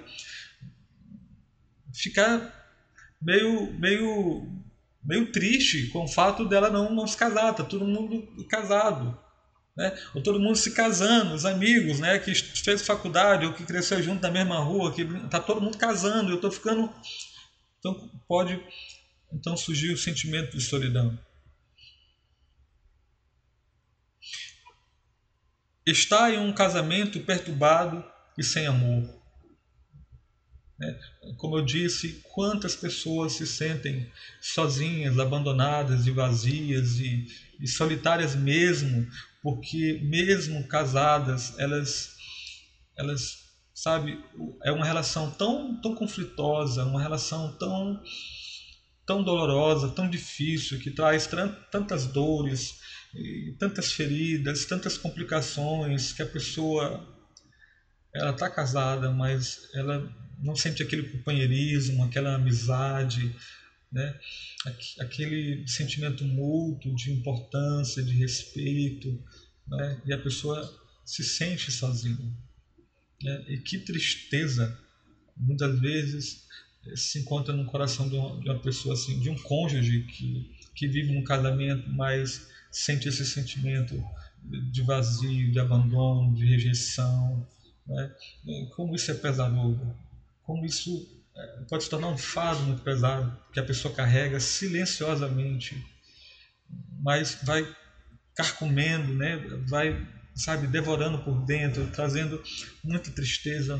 ficar meio, meio meio triste com o fato dela não, não se casar, tá todo mundo casado. Né? Ou todo mundo se casando, os amigos, né, que fez faculdade ou que cresceu junto na mesma rua, que tá todo mundo casando, eu estou ficando então pode então surgir o sentimento de solidão. Está em um casamento perturbado e sem amor. Né? Como eu disse, quantas pessoas se sentem sozinhas, abandonadas e vazias e, e solitárias mesmo, porque mesmo casadas, elas, elas, sabe, é uma relação tão, tão conflitosa, uma relação tão, tão dolorosa, tão difícil, que traz tantas dores, tantas feridas, tantas complicações, que a pessoa ela está casada, mas ela não sente aquele companheirismo, aquela amizade, né? aquele sentimento mútuo de importância, de respeito, né? e a pessoa se sente sozinha. Né? E que tristeza, muitas vezes, se encontra no coração de uma, de uma pessoa assim, de um cônjuge que, que vive num casamento, mas sente esse sentimento de vazio, de abandono, de rejeição. Né? Como isso é pesaroso como isso é, pode se tornar um fardo muito pesado que a pessoa carrega silenciosamente, mas vai carcomendo, né? vai, sabe, devorando por dentro, trazendo muita tristeza,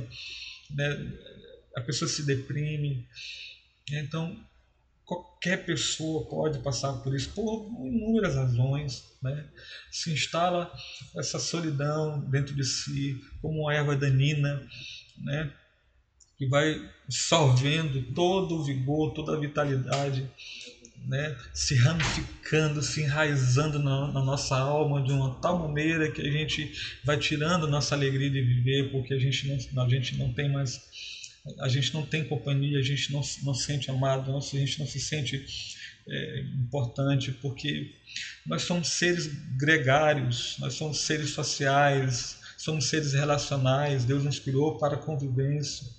né? a pessoa se deprime. Então, qualquer pessoa pode passar por isso por inúmeras razões. Né? Se instala essa solidão dentro de si como uma erva danina, né? Que vai solvendo todo o vigor, toda a vitalidade, né? se ramificando, se enraizando na, na, nossa alma de uma tal maneira que a gente vai tirando nossa alegria de viver, porque a gente não, a gente não tem mais, a gente não tem companhia, a gente não, não se sente amado, a gente não se sente é, importante, porque nós somos seres gregários, nós somos seres sociais, somos seres relacionais, Deus nos criou para a convivência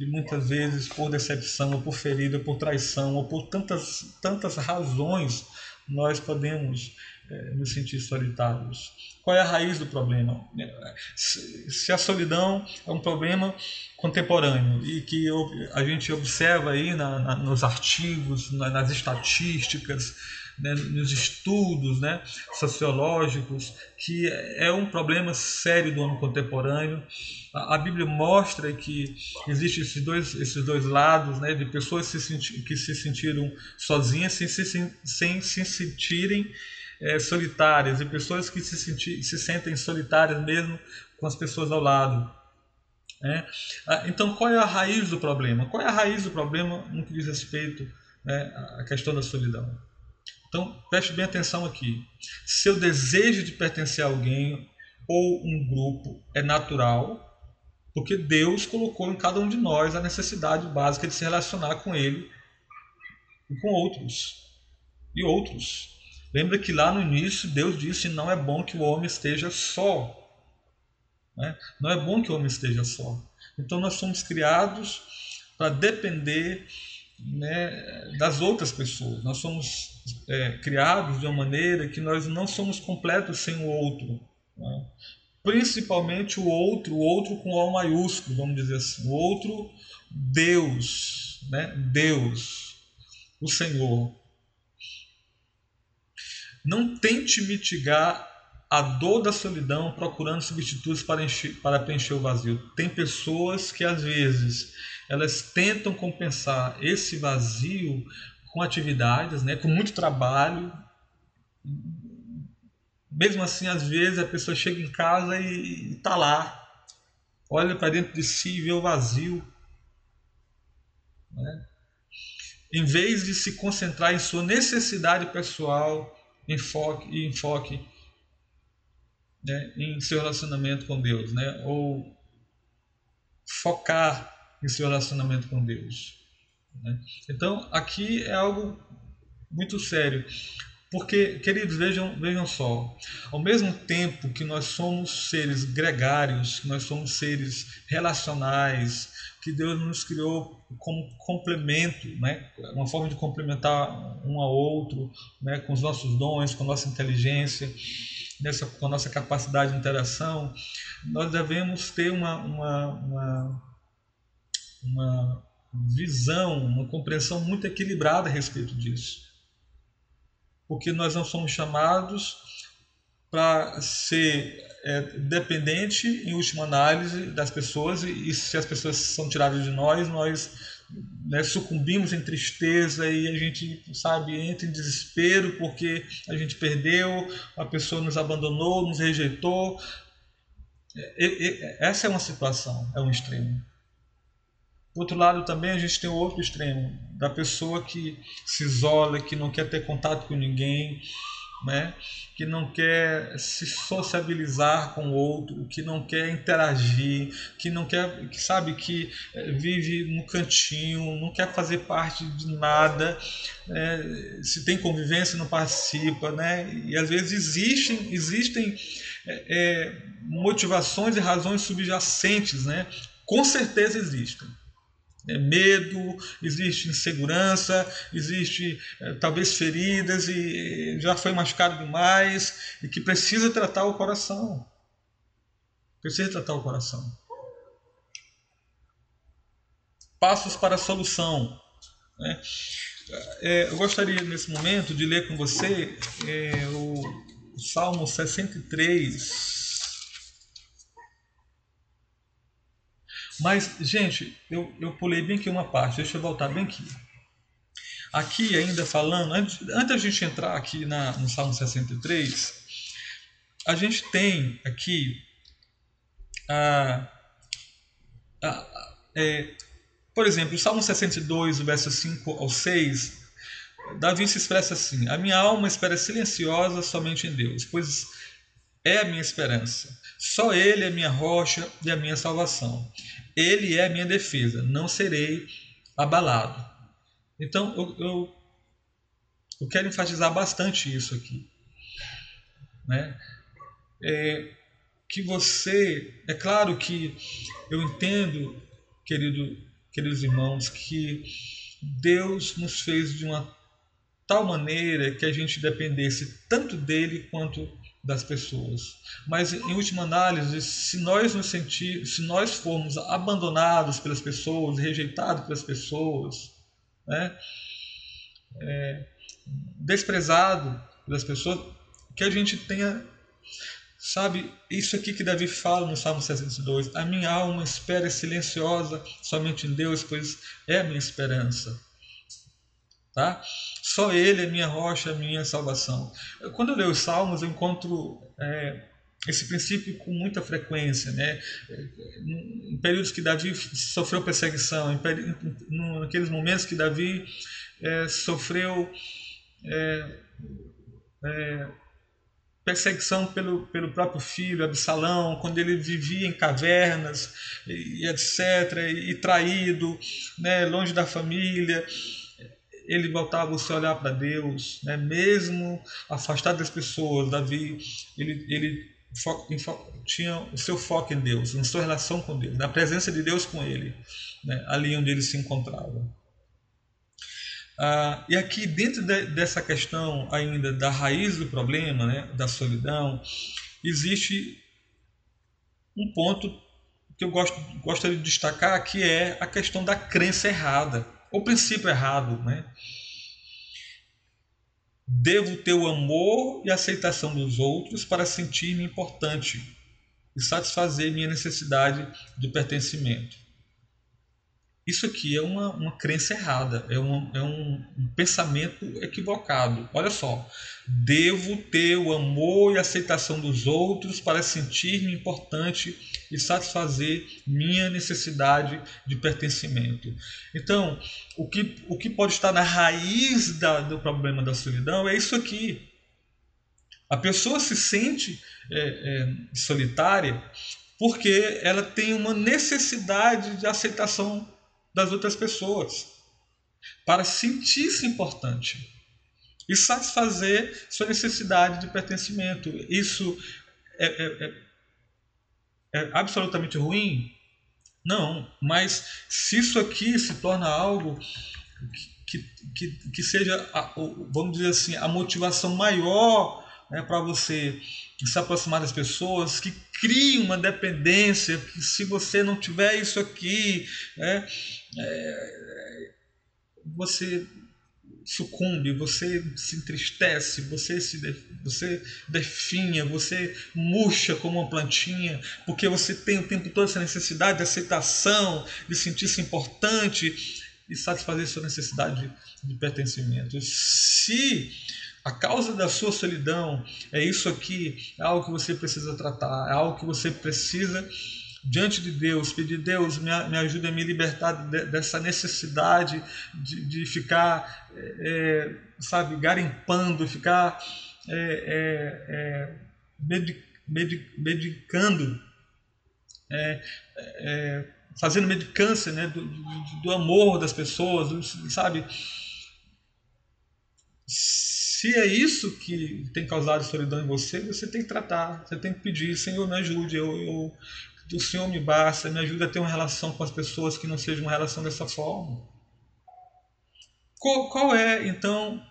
e muitas vezes por decepção, ou por ferida, ou por traição, ou por tantas, tantas razões, nós podemos é, nos sentir solitários. Qual é a raiz do problema? Se a solidão é um problema contemporâneo e que a gente observa aí na, na, nos artigos, na, nas estatísticas, né, nos estudos né, sociológicos, que é um problema sério do homem contemporâneo. A, a Bíblia mostra que existem esses dois, esses dois lados, né, de pessoas se que se sentiram sozinhas sem se, sem se sentirem é, solitárias, e pessoas que se, senti, se sentem solitárias mesmo com as pessoas ao lado. Né? Então, qual é a raiz do problema? Qual é a raiz do problema no que diz respeito né, à questão da solidão? Então, preste bem atenção aqui. Seu desejo de pertencer a alguém ou um grupo é natural, porque Deus colocou em cada um de nós a necessidade básica de se relacionar com Ele e com outros. E outros. Lembra que lá no início Deus disse: não é bom que o homem esteja só. Né? Não é bom que o homem esteja só. Então nós somos criados para depender né, das outras pessoas. Nós somos é, criados de uma maneira que nós não somos completos sem o outro. Né? Principalmente o outro, o outro com O maiúsculo, vamos dizer assim. O outro, Deus, né? Deus, o Senhor. Não tente mitigar a dor da solidão procurando substitutos para, encher, para preencher o vazio. Tem pessoas que às vezes elas tentam compensar esse vazio com atividades, né, com muito trabalho. Mesmo assim, às vezes a pessoa chega em casa e está lá, olha para dentro de si e vê o vazio. Né? Em vez de se concentrar em sua necessidade pessoal, enfoque enfoque né, em seu relacionamento com Deus, né? ou focar em seu relacionamento com Deus. Né? Então, aqui é algo muito sério. Porque, queridos, vejam, vejam só, ao mesmo tempo que nós somos seres gregários, que nós somos seres relacionais, que Deus nos criou como complemento, né? uma forma de complementar um ao outro, né? com os nossos dons, com a nossa inteligência, nessa, com a nossa capacidade de interação, nós devemos ter uma, uma, uma, uma visão, uma compreensão muito equilibrada a respeito disso porque nós não somos chamados para ser é, dependente, em última análise, das pessoas, e, e se as pessoas são tiradas de nós, nós né, sucumbimos em tristeza e a gente, sabe, entra em desespero porque a gente perdeu, a pessoa nos abandonou, nos rejeitou. E, e, essa é uma situação, é um extremo. Do outro lado também a gente tem o outro extremo, da pessoa que se isola, que não quer ter contato com ninguém, né? que não quer se sociabilizar com o outro, que não quer interagir, que não quer, que sabe que eh, vive no cantinho, não quer fazer parte de nada, né? se tem convivência não participa, né? E às vezes existem existem é, motivações e razões subjacentes, né? Com certeza existem é, medo, existe insegurança, existe é, talvez feridas e já foi machucado demais e que precisa tratar o coração. Precisa tratar o coração. Passos para a solução. Né? É, eu gostaria nesse momento de ler com você é, o, o Salmo 63, Mas, gente, eu, eu pulei bem aqui uma parte, deixa eu voltar bem aqui. Aqui, ainda falando, antes, antes da gente entrar aqui na, no Salmo 63, a gente tem aqui a, a, é, por exemplo, o Salmo 62, o verso 5 ao 6, Davi se expressa assim: A minha alma espera silenciosa somente em Deus, pois é a minha esperança. Só Ele é a minha rocha e a minha salvação. Ele é a minha defesa, não serei abalado. Então, eu, eu, eu quero enfatizar bastante isso aqui. Né? É, que você, é claro que eu entendo, querido, queridos irmãos, que Deus nos fez de uma tal maneira que a gente dependesse tanto dele quanto das pessoas. Mas em última análise, se nós nos sentir, se nós formos abandonados pelas pessoas, rejeitados pelas pessoas, né, é, desprezado pelas pessoas, que a gente tenha, sabe, isso aqui que Davi fala no Salmo 62, a minha alma espera silenciosa somente em Deus, pois é a minha esperança. Tá? Só Ele é minha rocha, minha salvação. Quando eu leio os Salmos, eu encontro é, esse princípio com muita frequência. Né? Em períodos que Davi sofreu perseguição, em, naqueles momentos que Davi é, sofreu é, é, perseguição pelo, pelo próprio filho, Absalão, quando ele vivia em cavernas, e, e etc., e, e traído, né, longe da família ele voltava o seu olhar para Deus, né? mesmo afastado das pessoas, Davi, ele, ele tinha o seu foco em Deus, na sua relação com Deus, na presença de Deus com ele, né? ali onde ele se encontrava. Ah, e aqui, dentro de, dessa questão ainda da raiz do problema, né? da solidão, existe um ponto que eu gosto, gostaria de destacar, que é a questão da crença errada o princípio errado, né? Devo ter o amor e aceitação dos outros para sentir-me importante e satisfazer minha necessidade de pertencimento. isso aqui é uma, uma crença errada, é, um, é um, um pensamento equivocado. Olha só, devo ter o amor e aceitação dos outros para sentir-me importante e satisfazer minha necessidade de pertencimento. Então, o que, o que pode estar na raiz da, do problema da solidão é isso aqui. A pessoa se sente é, é, solitária porque ela tem uma necessidade de aceitação das outras pessoas, para sentir-se importante e satisfazer sua necessidade de pertencimento. Isso é, é, é, é absolutamente ruim? Não, mas se isso aqui se torna algo que, que, que seja, vamos dizer assim, a motivação maior né, para você se aproximar das pessoas, que cria uma dependência, que se você não tiver isso aqui, né, é, você sucumbe, você se entristece, você se você definha, você murcha como uma plantinha, porque você tem o tempo todo essa necessidade de aceitação, de sentir-se importante e satisfazer sua necessidade de pertencimento. Se a causa da sua solidão é isso aqui, é algo que você precisa tratar, é algo que você precisa diante de Deus, pedir Deus me, me ajude a me libertar de, dessa necessidade de, de ficar, é, sabe, garimpando, ficar é, é, é medi, medi, medicando, fazendo medicância né, do, do, do amor das pessoas, sabe? Se é isso que tem causado solidão em você, você tem que tratar, você tem que pedir, Senhor, me ajude, eu, eu, o Senhor me basta, me ajuda a ter uma relação com as pessoas que não seja uma relação dessa forma. Qual, qual é, então,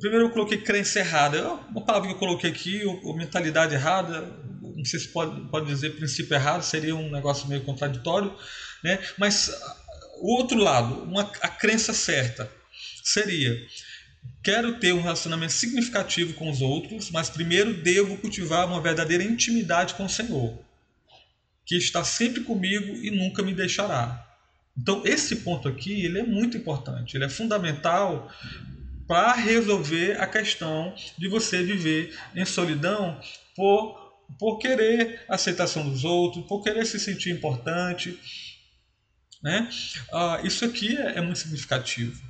primeiro eu coloquei crença errada, uma palavra que eu coloquei aqui, ou, mentalidade errada, não sei se pode, pode dizer princípio errado, seria um negócio meio contraditório, né? mas o outro lado, uma, a crença certa, seria Quero ter um relacionamento significativo com os outros, mas primeiro devo cultivar uma verdadeira intimidade com o Senhor, que está sempre comigo e nunca me deixará. Então, esse ponto aqui ele é muito importante, ele é fundamental para resolver a questão de você viver em solidão por, por querer aceitação dos outros, por querer se sentir importante. Né? Ah, isso aqui é, é muito significativo.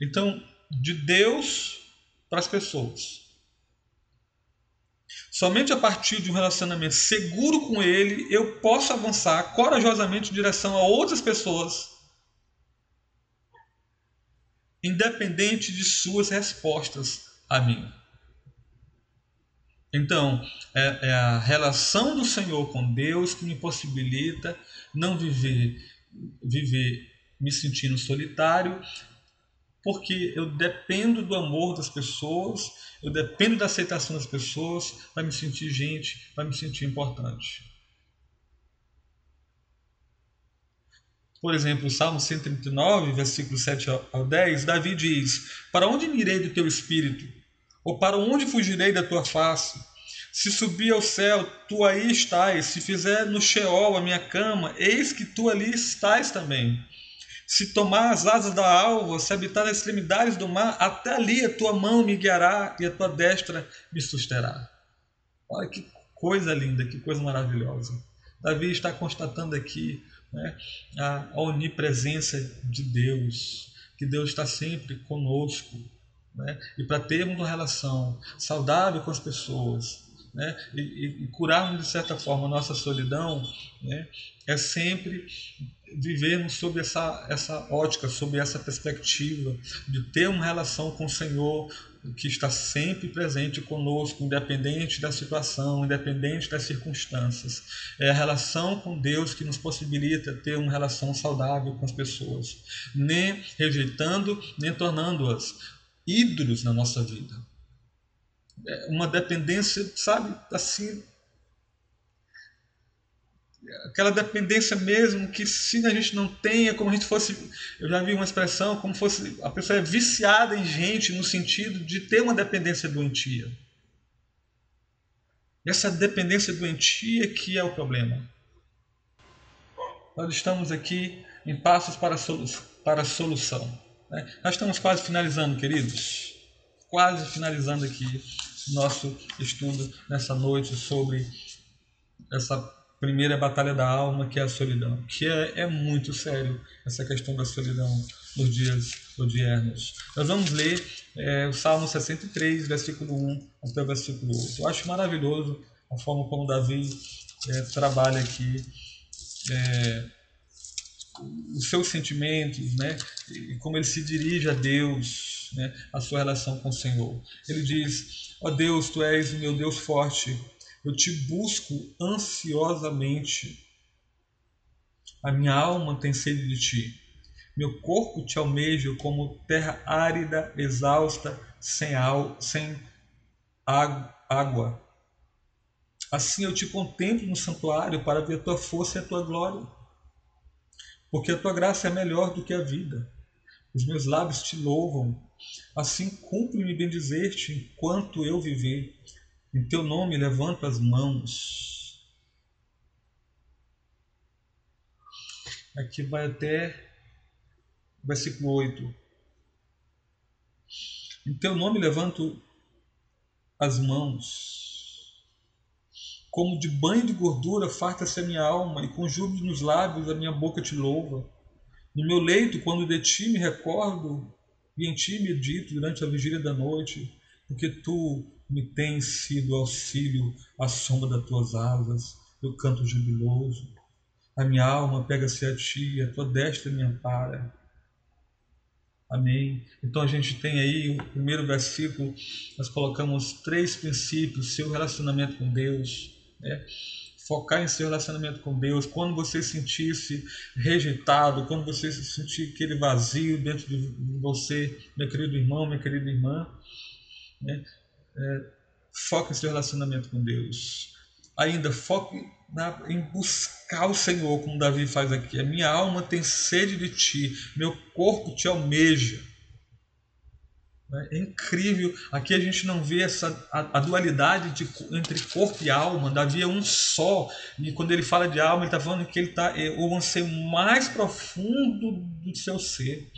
Então, de Deus para as pessoas. Somente a partir de um relacionamento seguro com Ele eu posso avançar corajosamente em direção a outras pessoas, independente de suas respostas a mim. Então, é, é a relação do Senhor com Deus que me possibilita não viver, viver me sentindo solitário porque eu dependo do amor das pessoas, eu dependo da aceitação das pessoas para me sentir gente, para me sentir importante. Por exemplo, o Salmo 139, versículos 7 ao 10, Davi diz: Para onde irei do teu espírito? Ou para onde fugirei da tua face? Se subir ao céu, tu aí estás. Se fizer no Sheol a minha cama, eis que tu ali estás também. Se tomar as asas da alva, se habitar nas extremidades do mar, até ali a tua mão me guiará e a tua destra me susterá. Olha que coisa linda, que coisa maravilhosa. Davi está constatando aqui né, a onipresença de Deus, que Deus está sempre conosco. Né, e para termos uma relação saudável com as pessoas, né, e, e, curarmos de certa forma a nossa solidão, né, é sempre vivermos sob essa, essa ótica, sob essa perspectiva de ter uma relação com o Senhor que está sempre presente conosco, independente da situação, independente das circunstâncias. É a relação com Deus que nos possibilita ter uma relação saudável com as pessoas, nem rejeitando, nem tornando-as ídolos na nossa vida. É uma dependência, sabe, assim, aquela dependência mesmo que se a gente não tem, é como a gente fosse, eu já vi uma expressão, como fosse a pessoa é viciada em gente no sentido de ter uma dependência doentia. Essa dependência doentia que é o problema. Nós estamos aqui em passos para a, solu para a solução. Né? Nós estamos quase finalizando, queridos. Quase finalizando aqui nosso estudo nessa noite sobre essa primeira batalha da alma, que é a solidão. Que é, é muito sério essa questão da solidão nos dias odiernos. Nós vamos ler é, o Salmo 63, versículo 1 até o versículo 8. Eu acho maravilhoso a forma como Davi é, trabalha aqui é, os seus sentimentos, né? E como ele se dirige a Deus, né? A sua relação com o Senhor. Ele diz: Ó oh Deus, tu és o meu Deus forte. Eu te busco ansiosamente. A minha alma tem sede de ti. Meu corpo te almeja como terra árida, exausta, sem, sem água. Assim eu te contemplo no santuário para ver a tua força e a tua glória porque a tua graça é melhor do que a vida. Os meus lábios te louvam. Assim cumpre-me bendizer-te enquanto eu viver. Em teu nome levanto as mãos. Aqui vai até versículo 8. Em teu nome levanto as mãos como de banho de gordura farta-se a minha alma, e com júbilo nos lábios a minha boca te louva. No meu leito, quando de ti me recordo, e em ti medito durante a vigília da noite, porque tu me tens sido auxílio à sombra das tuas asas, eu canto jubiloso. A minha alma pega-se a ti, a tua destra me ampara. Amém. Então a gente tem aí o primeiro versículo, nós colocamos três princípios: seu relacionamento com Deus, né? Focar em seu relacionamento com Deus. Quando você sentir-se rejeitado, quando você sentir aquele vazio dentro de você, meu querido irmão, minha querida irmã, né? É, foque seu relacionamento com Deus. Ainda foque na, em buscar o Senhor, como Davi faz aqui. A minha alma tem sede de ti, meu corpo te almeja. É incrível. Aqui a gente não vê essa a, a dualidade de, entre corpo e alma. Davi é um só. E quando ele fala de alma, ele está falando que ele está é, o anseio mais profundo do seu ser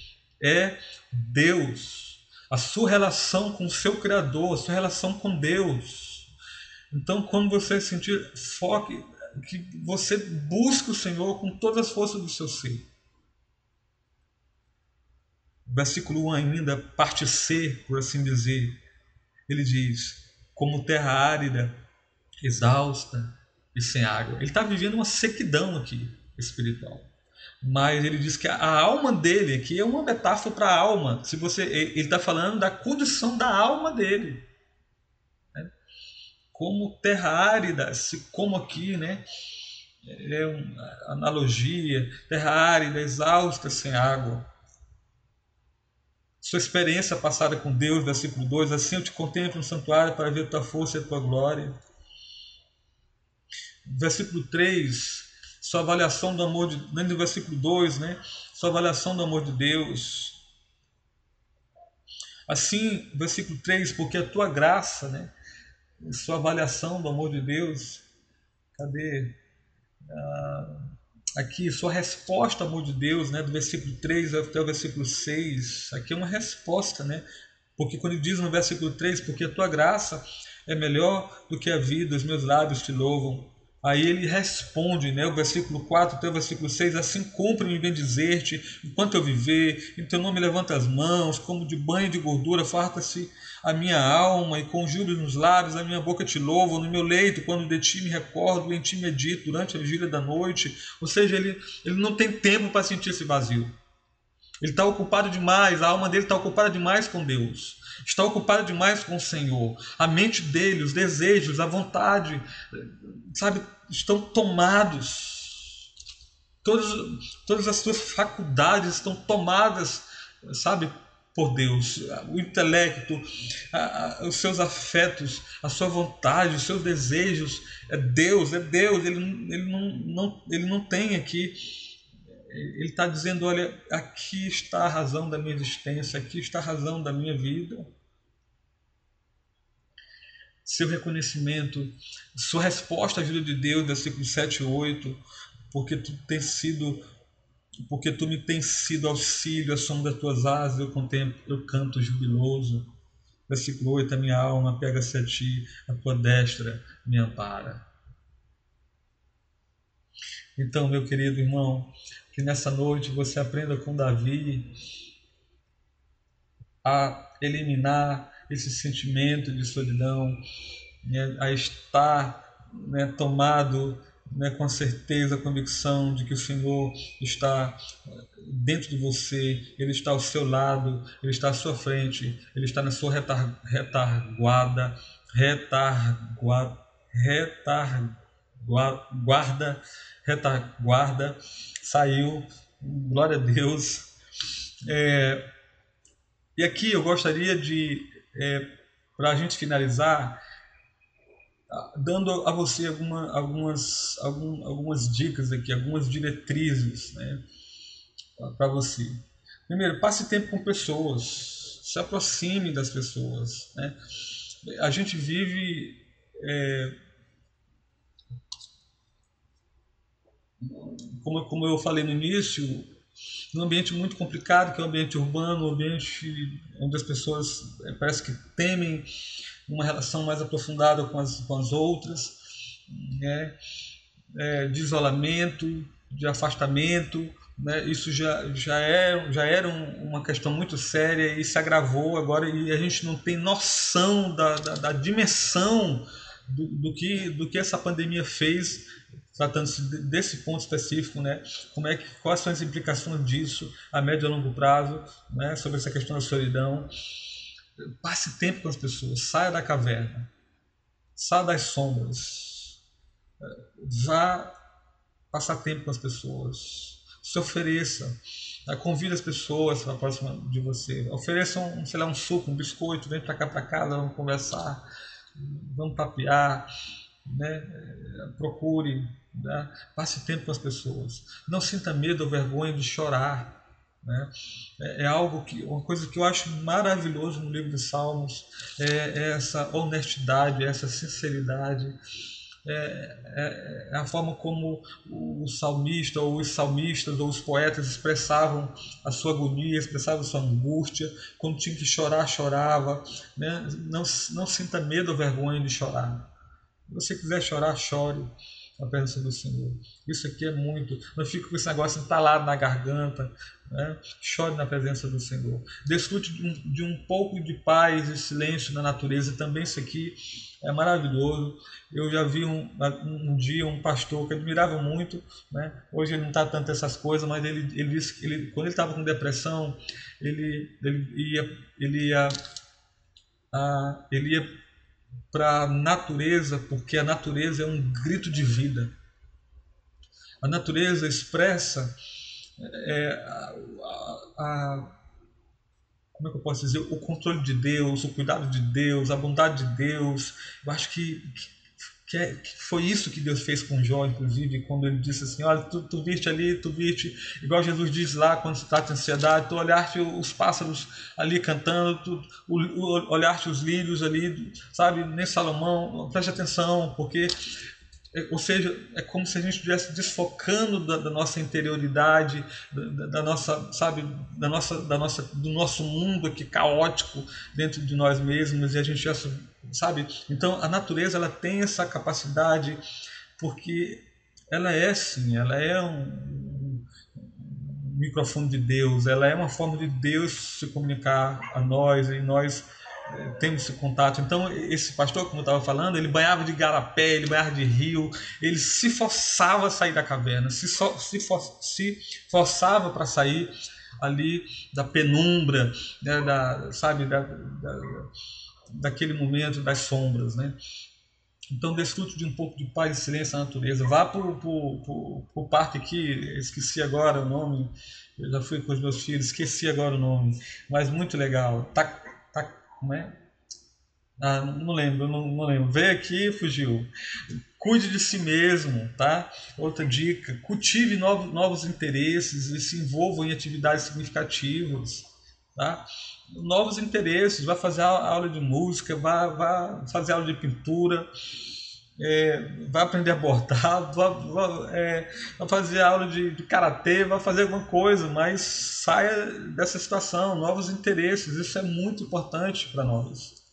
é Deus. A sua relação com o seu Criador, a sua relação com Deus. Então, quando você sentir foque, que você busque o Senhor com todas as forças do seu ser versículo 1 ainda, parte C, por assim dizer, ele diz: como terra árida, exausta e sem água. Ele está vivendo uma sequidão aqui espiritual. Mas ele diz que a alma dele aqui é uma metáfora para a alma. Se você, ele está falando da condição da alma dele, né? como terra árida, como aqui, né? É uma analogia, terra árida, exausta, sem água sua experiência passada com Deus, versículo 2, assim eu te contemplo no santuário para ver a tua força e a tua glória. Versículo 3, sua avaliação do amor de, nem do versículo 2, né? Sua avaliação do amor de Deus. Assim, versículo 3, porque a tua graça, né? Sua avaliação do amor de Deus. Cadê? Ah, aqui sua resposta ao amor de Deus, né, do versículo 3 até o versículo 6, aqui é uma resposta, né? Porque quando ele diz no versículo 3, porque a tua graça é melhor do que a vida, os meus lábios te louvam. Aí ele responde, né, o versículo 4 até o versículo 6, assim cumpre-me bem dizer-te, enquanto eu viver, em teu nome levanta as mãos, como de banho de gordura, farta-se a minha alma, e com júbilo nos lábios, a minha boca te louva, no meu leito, quando de ti me recordo, em ti medito, durante a vigília da noite. Ou seja, ele, ele não tem tempo para sentir esse vazio. Ele está ocupado demais, a alma dele está ocupada demais com Deus está ocupado demais com o Senhor. A mente dele, os desejos, a vontade, sabe, estão tomados. Todas, todas as suas faculdades estão tomadas, sabe, por Deus. O intelecto, a, a, os seus afetos, a sua vontade, os seus desejos. É Deus, é Deus. Ele, ele, não, não, ele não tem aqui. Ele está dizendo: olha, aqui está a razão da minha existência, aqui está a razão da minha vida seu reconhecimento, sua resposta à vida de Deus, versículos 7 e 8, porque tu tens sido porque tu me tens sido auxílio, a sombra das tuas asas eu contemplo, eu canto jubiloso. Versículo 8: A minha alma pega-se a ti, a tua destra me ampara. Então, meu querido irmão, que nessa noite você aprenda com Davi a eliminar esse sentimento de solidão, né, a estar né, tomado né, com certeza, a convicção de que o Senhor está dentro de você, Ele está ao seu lado, Ele está à sua frente, Ele está na sua retar, retarguarda, retarguarda, retarguarda, retaguarda, saiu, glória a Deus. É, e aqui eu gostaria de, é, para a gente finalizar, dando a você alguma, algumas, algum, algumas dicas aqui, algumas diretrizes né, para você. Primeiro, passe tempo com pessoas, se aproxime das pessoas. Né? A gente vive é, como, como eu falei no início, num ambiente muito complicado, que é o um ambiente urbano, um ambiente onde as pessoas é, parece que temem uma relação mais aprofundada com as, com as outras, né? É, de isolamento, de afastamento, né? isso já, já, é, já era uma questão muito séria e se agravou agora e a gente não tem noção da, da, da dimensão do, do, que, do que essa pandemia fez tratando-se desse ponto específico, né? Como é que quais são as implicações disso a médio e longo prazo, né? Sobre essa questão da solidão. Passe tempo com as pessoas, saia da caverna, saia das sombras, vá passar tempo com as pessoas, se ofereça, convide as pessoas para próxima de você, ofereça um, sei lá, um suco, um biscoito, vem para cá para casa, vamos conversar, vamos papear, né? procure, né? passe tempo com as pessoas, não sinta medo ou vergonha de chorar, né? É, é, algo que, uma coisa que eu acho maravilhoso no livro de Salmos é, é essa honestidade, essa sinceridade, é, é, é, a forma como o salmista ou os salmistas ou os poetas expressavam a sua agonia, expressavam a sua angústia, quando tinha que chorar, chorava, né? não, não sinta medo ou vergonha de chorar. Se você quiser chorar, chore na presença do Senhor. Isso aqui é muito. Não fique com esse negócio entalado na garganta. Né? Chore na presença do Senhor. Desfrute de um, de um pouco de paz e silêncio na natureza. Também isso aqui é maravilhoso. Eu já vi um, um dia um pastor que admirava muito. Né? Hoje ele não está tanto essas coisas, mas ele, ele disse que ele, quando ele estava com depressão, ele, ele ia, ele ia, ah, ele ia para a natureza, porque a natureza é um grito de vida. A natureza expressa é, a, a, a, como é que eu posso dizer o controle de Deus, o cuidado de Deus, a bondade de Deus. Eu acho que, que que, é, que, foi isso que Deus fez com Jó, inclusive, quando ele disse assim: Olha, tu, tu viste ali, tu viste, igual Jesus diz lá, quando trata de ansiedade, tu olhaste os pássaros ali cantando, tu o, o, olhaste os lírios ali, sabe, nem Salomão, preste atenção, porque ou seja, é como se a gente estivesse desfocando da, da nossa interioridade, da, da, nossa, sabe, da nossa, da nossa, do nosso mundo aqui caótico dentro de nós mesmos e a gente já, sabe? Então a natureza ela tem essa capacidade porque ela é sim, ela é um, um microfone de Deus, ela é uma forma de Deus se comunicar a nós e nós temos esse contato. Então, esse pastor, como eu estava falando, ele banhava de garapé, ele banhava de rio, ele se forçava a sair da caverna, se, so, se, for, se forçava para sair ali da penumbra, né, da, sabe, da, da, daquele momento das sombras, né? Então, desfrute de um pouco de paz e silêncio na natureza. Vá para o parque aqui, esqueci agora o nome, eu já fui com os meus filhos, esqueci agora o nome, mas muito legal. Tá como é? Ah, não lembro, não, não lembro. Veio aqui fugiu. Cuide de si mesmo, tá? Outra dica: cultive novos, novos interesses e se envolva em atividades significativas, tá? Novos interesses, vai fazer aula de música, vai, vai fazer aula de pintura, é, vai aprender a bordar, vai, vai, é, vai fazer aula de, de karatê, vai fazer alguma coisa, mas saia dessa situação, novos interesses, isso é muito importante para nós.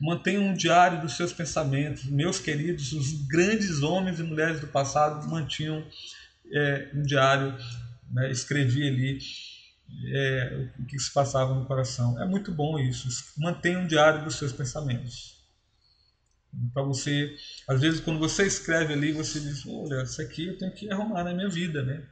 Mantenha um diário dos seus pensamentos. Meus queridos, os grandes homens e mulheres do passado mantinham é, um diário, né, escrevi ali é, o que se passava no coração. É muito bom isso. Mantenha um diário dos seus pensamentos. Para você, às vezes, quando você escreve ali, você diz: Olha, isso aqui eu tenho que arrumar na minha vida. Né?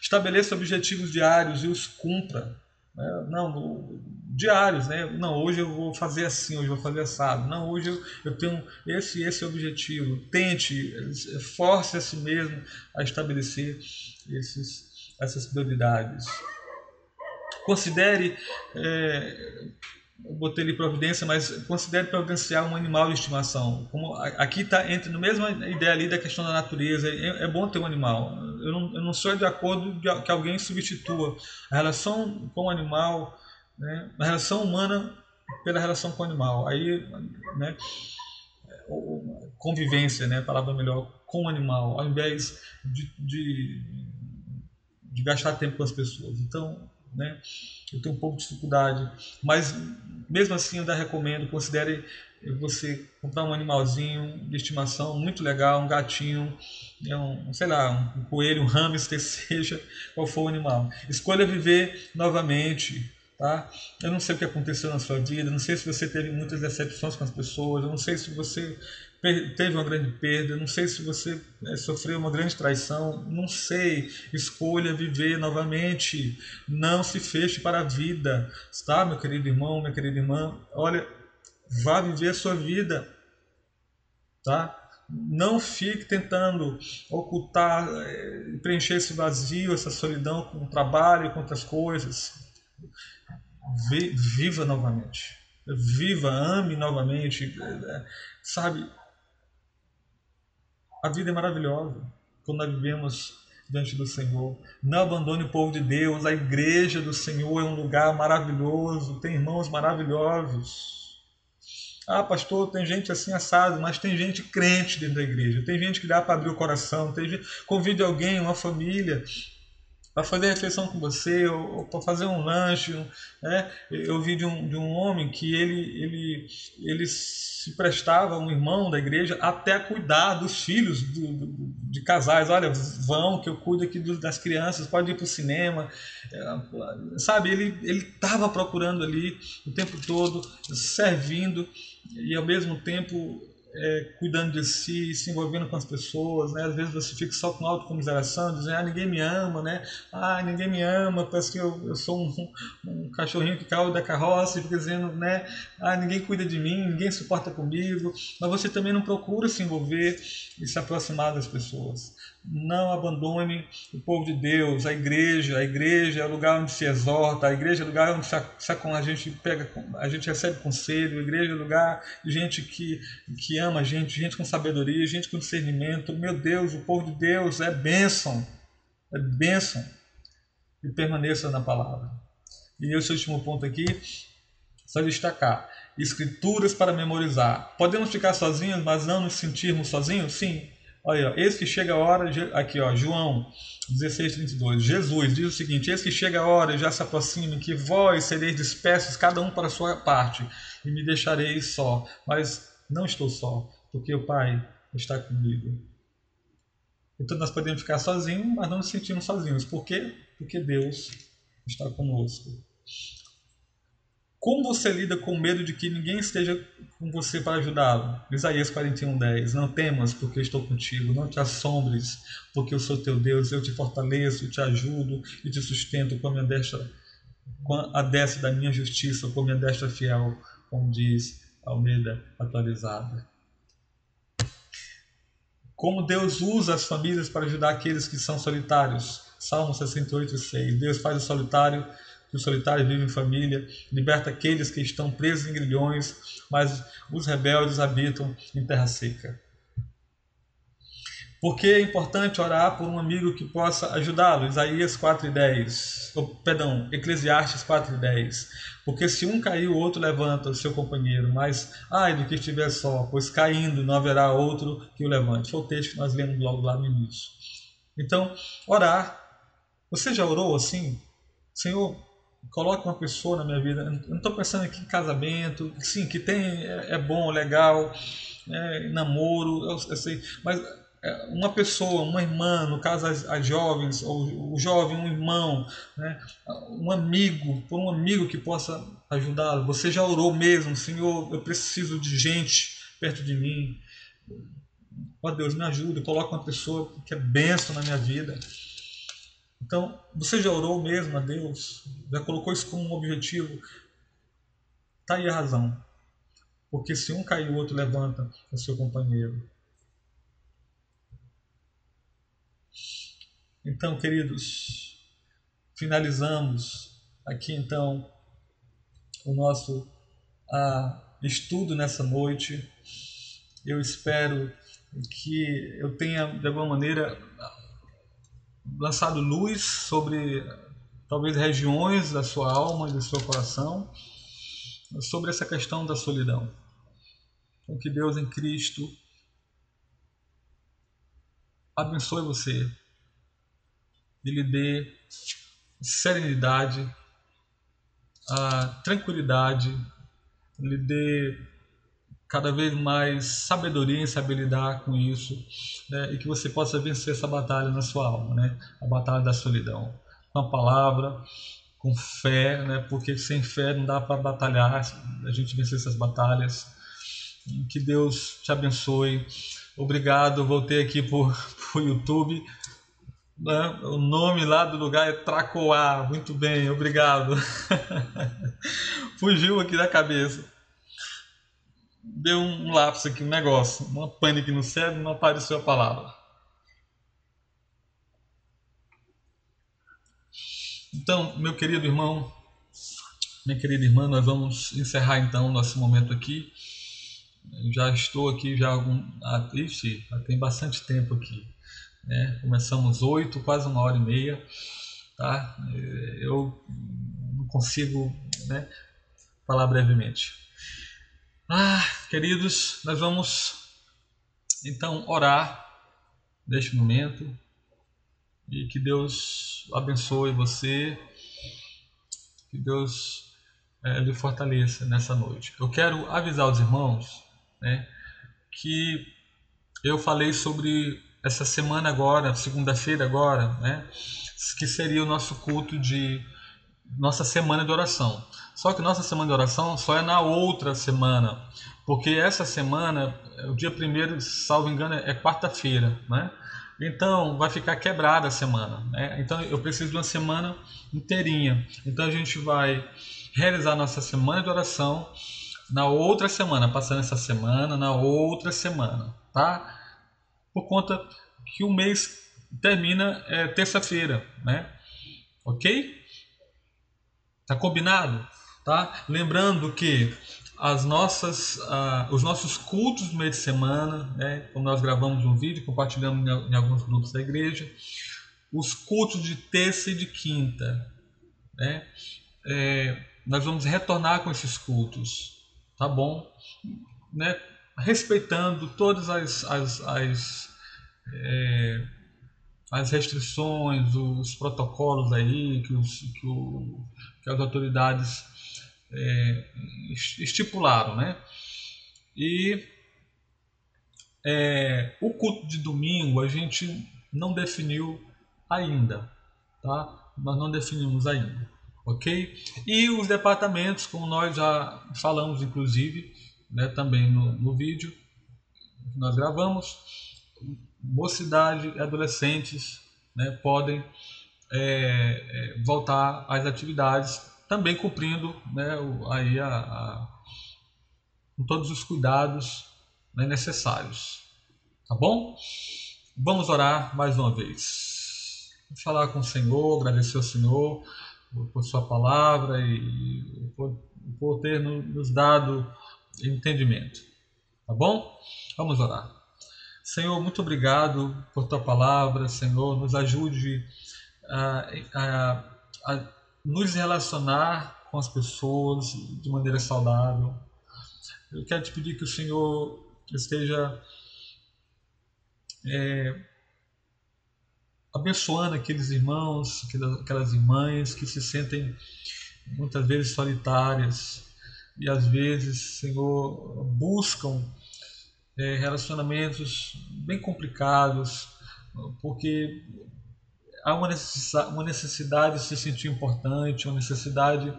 Estabeleça objetivos diários e os cumpra. Né? Não, diários, né? Não, hoje eu vou fazer assim, hoje eu vou fazer assado. Não, hoje eu, eu tenho esse esse objetivo. Tente, force a si mesmo a estabelecer esses, essas prioridades. Considere é, eu botei ali providência, mas considere providenciar um animal de estimação. Como aqui está entre no mesma ideia ali da questão da natureza. É, é bom ter um animal. Eu não, eu não sou de acordo que alguém substitua a relação com o animal, né, a relação humana pela relação com o animal. Aí, né, convivência, né, palavra melhor, com o animal, ao invés de, de, de gastar tempo com as pessoas. Então, né? Eu tenho um pouco de dificuldade, mas mesmo assim ainda recomendo, considere você comprar um animalzinho de estimação muito legal, um gatinho, né, um, sei lá, um coelho, um hamster, seja qual for o animal. Escolha viver novamente, tá? Eu não sei o que aconteceu na sua vida, não sei se você teve muitas decepções com as pessoas, eu não sei se você teve uma grande perda, não sei se você é, sofreu uma grande traição, não sei. Escolha viver novamente, não se feche para a vida, tá, meu querido irmão, minha querida irmã? Olha, vá viver a sua vida, tá? Não fique tentando ocultar, é, preencher esse vazio, essa solidão com o trabalho, com outras coisas. Viva novamente. Viva, ame novamente, é, sabe? A vida é maravilhosa quando nós vivemos diante do Senhor. Não abandone o povo de Deus. A igreja do Senhor é um lugar maravilhoso. Tem irmãos maravilhosos. Ah, pastor, tem gente assim assado, mas tem gente crente dentro da igreja. Tem gente que dá para abrir o coração. Tem gente, convide alguém, uma família, para fazer refeição com você, ou, ou para fazer um lanche. Né? Eu vi de um, de um homem que ele, ele, ele se prestava, um irmão da igreja, até a cuidar dos filhos do, do, de casais. Olha, vão que eu cuido aqui das crianças, pode ir para o cinema. É, sabe, ele estava procurando ali o tempo todo, servindo e ao mesmo tempo é, cuidando de si, se envolvendo com as pessoas, né? Às vezes você fica só com autocomiseração, dizendo, ah, ninguém me ama, né? Ah, ninguém me ama, parece que eu, eu sou um, um cachorrinho que caiu da carroça e fica dizendo, né? Ah, ninguém cuida de mim, ninguém suporta comigo. Mas você também não procura se envolver e se aproximar das pessoas não abandone o povo de Deus, a igreja. A igreja é o lugar onde se exorta, a igreja é o lugar onde a gente pega, a gente recebe conselho, a igreja é o lugar de gente que, que ama a gente, gente com sabedoria, gente com discernimento. Meu Deus, o povo de Deus é bênção, é bênção. E permaneça na palavra. E esse último ponto aqui, só destacar: escrituras para memorizar. Podemos ficar sozinhos, mas não nos sentirmos sozinhos? Sim, Olha, eis que chega a hora, aqui ó, João 16, 32. Jesus diz o seguinte: Eis que chega a hora, já se aproxima, que vós sereis dispersos, cada um para a sua parte, e me deixareis só. Mas não estou só, porque o Pai está comigo. Então nós podemos ficar sozinhos, mas não nos sentimos sozinhos. Por quê? Porque Deus está conosco. Como você lida com o medo de que ninguém esteja com você para ajudá-lo? Isaías 41:10. Não temas, porque estou contigo. Não te assombres, porque eu sou teu Deus. Eu te fortaleço, te ajudo e te sustento com a minha destra, com a destra da minha justiça, com a minha destra fiel, como diz Almeida atualizada. Como Deus usa as famílias para ajudar aqueles que são solitários. Salmo 68:6. Deus faz o solitário que o solitário vive em família, liberta aqueles que estão presos em grilhões, mas os rebeldes habitam em terra seca. Porque é importante orar por um amigo que possa ajudá-lo. Isaías 4,10. Oh, perdão, Eclesiastes 4,10. Porque se um cair, o outro levanta o seu companheiro. Mas, ai do que estiver só, pois caindo não haverá outro que o levante. Foi o texto que nós lemos logo lá no início. Então, orar. Você já orou assim? Senhor, coloque uma pessoa na minha vida. Eu não estou pensando aqui em casamento. Sim, que tem, é, é bom, legal. É, namoro, eu, eu sei. Mas é, uma pessoa, uma irmã, no caso as, as jovens, ou o jovem, um irmão, né? um amigo, por um amigo que possa ajudá-lo. Você já orou mesmo, Senhor, eu preciso de gente perto de mim. Ó oh, Deus, me ajuda, coloca uma pessoa que é benção na minha vida. Então, você já orou mesmo a Deus? Já colocou isso como um objetivo? Está aí a razão. Porque se um cair, o outro levanta o seu companheiro. Então, queridos, finalizamos aqui então o nosso estudo nessa noite. Eu espero que eu tenha, de alguma maneira, lançado luz sobre talvez regiões da sua alma e do seu coração sobre essa questão da solidão. Então, que Deus em Cristo abençoe você e lhe dê serenidade, a tranquilidade, lhe dê cada vez mais sabedoria em saber lidar com isso né? e que você possa vencer essa batalha na sua alma, né? a batalha da solidão. Com a palavra, com fé, né? porque sem fé não dá para batalhar, a gente vencer essas batalhas. Que Deus te abençoe. Obrigado, voltei aqui por, por YouTube. Né? O nome lá do lugar é Tracoá. Muito bem, obrigado. Fugiu aqui da cabeça. Deu um lapso aqui, um negócio, uma aqui no cérebro, não apareceu a palavra. Então, meu querido irmão, minha querida irmã, nós vamos encerrar então nosso momento aqui. Eu já estou aqui já algum, ah, ixi, tem bastante tempo aqui. Né? Começamos oito, quase uma hora e meia. Tá? Eu não consigo né, falar brevemente. Ah, queridos, nós vamos então orar neste momento e que Deus abençoe você, que Deus é, lhe fortaleça nessa noite. Eu quero avisar os irmãos né, que eu falei sobre essa semana agora, segunda-feira agora, né, que seria o nosso culto de nossa semana de oração. Só que nossa semana de oração só é na outra semana, porque essa semana, o dia primeiro, salvo engano, é quarta-feira, né? Então vai ficar quebrada a semana, né? Então eu preciso de uma semana inteirinha. Então a gente vai realizar nossa semana de oração na outra semana, passando essa semana na outra semana, tá? por conta que o mês termina é, terça-feira, né? Ok? Tá combinado? Tá? Lembrando que as nossas, uh, os nossos cultos do meio de semana, né? Como nós gravamos um vídeo, compartilhamos em, em alguns grupos da igreja, os cultos de terça e de quinta, né? É, nós vamos retornar com esses cultos, tá bom? Né? Respeitando todas as, as, as é, as restrições, os protocolos aí que, os, que, o, que as autoridades é, estipularam, né? E é, o culto de domingo a gente não definiu ainda, tá? Nós não definimos ainda, ok? E os departamentos, como nós já falamos, inclusive, né, também no, no vídeo que nós gravamos, mocidade e adolescentes né, podem é, é, voltar às atividades, também cumprindo né, aí a, a, todos os cuidados né, necessários. Tá bom? Vamos orar mais uma vez. Vamos falar com o Senhor, agradecer ao Senhor por Sua palavra e por, por ter nos dado entendimento. Tá bom? Vamos orar. Senhor, muito obrigado por tua palavra, Senhor. Nos ajude a, a, a nos relacionar com as pessoas de maneira saudável. Eu quero te pedir que o Senhor esteja é, abençoando aqueles irmãos, aquelas irmãs que se sentem muitas vezes solitárias e às vezes, Senhor, buscam é, relacionamentos bem complicados, porque há uma necessidade, uma necessidade de se sentir importante, uma necessidade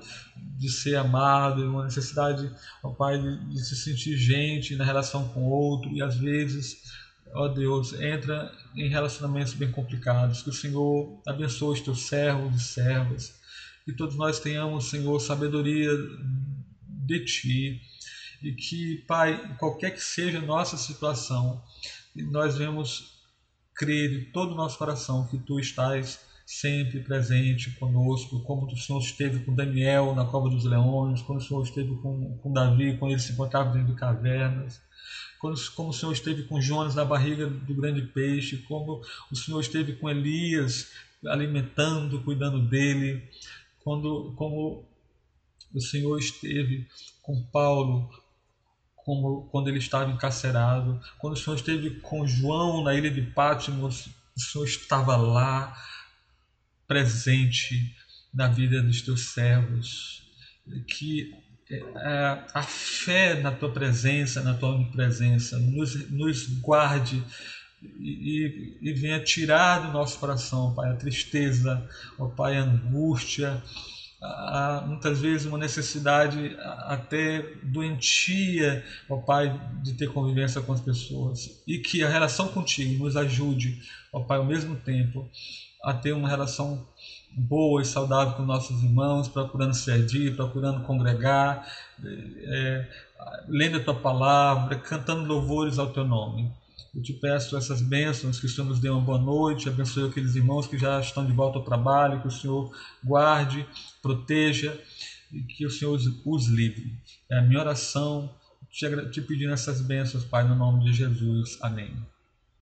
de ser amado, uma necessidade, ó Pai, de, de se sentir gente na relação com o outro e às vezes ó Deus, entra em relacionamentos bem complicados. Que o Senhor abençoe os teus servos e servas. Que todos nós tenhamos, Senhor, sabedoria de Ti. E que, Pai, qualquer que seja a nossa situação, nós vemos crer de todo o nosso coração que Tu estás sempre presente conosco, como o Senhor esteve com Daniel na cova dos leões, quando o Senhor esteve com, com Davi, quando ele se encontrava dentro de cavernas, quando, como o Senhor esteve com Jonas na barriga do grande peixe, como o Senhor esteve com Elias alimentando, cuidando dele, quando, como o Senhor esteve com Paulo como, quando ele estava encarcerado, quando o Senhor esteve com João na ilha de Patmos, o Senhor estava lá, presente na vida dos teus servos. Que é, a fé na tua presença, na tua onipresença, nos, nos guarde e, e, venha tirar do nosso coração, Pai, a tristeza, ó Pai, a angústia, a, muitas vezes uma necessidade até doentia, ó Pai, de ter convivência com as pessoas. E que a relação contigo nos ajude, ó Pai, ao mesmo tempo, a ter uma relação boa e saudável com nossos irmãos, procurando servir, procurando congregar, é, lendo a tua palavra, cantando louvores ao teu nome. Eu te peço essas bênçãos, que o Senhor nos dê uma boa noite, abençoe aqueles irmãos que já estão de volta ao trabalho, que o Senhor guarde, proteja e que o Senhor os, livre. É a minha oração, te pedindo essas bênçãos, Pai, no nome de Jesus. Amém.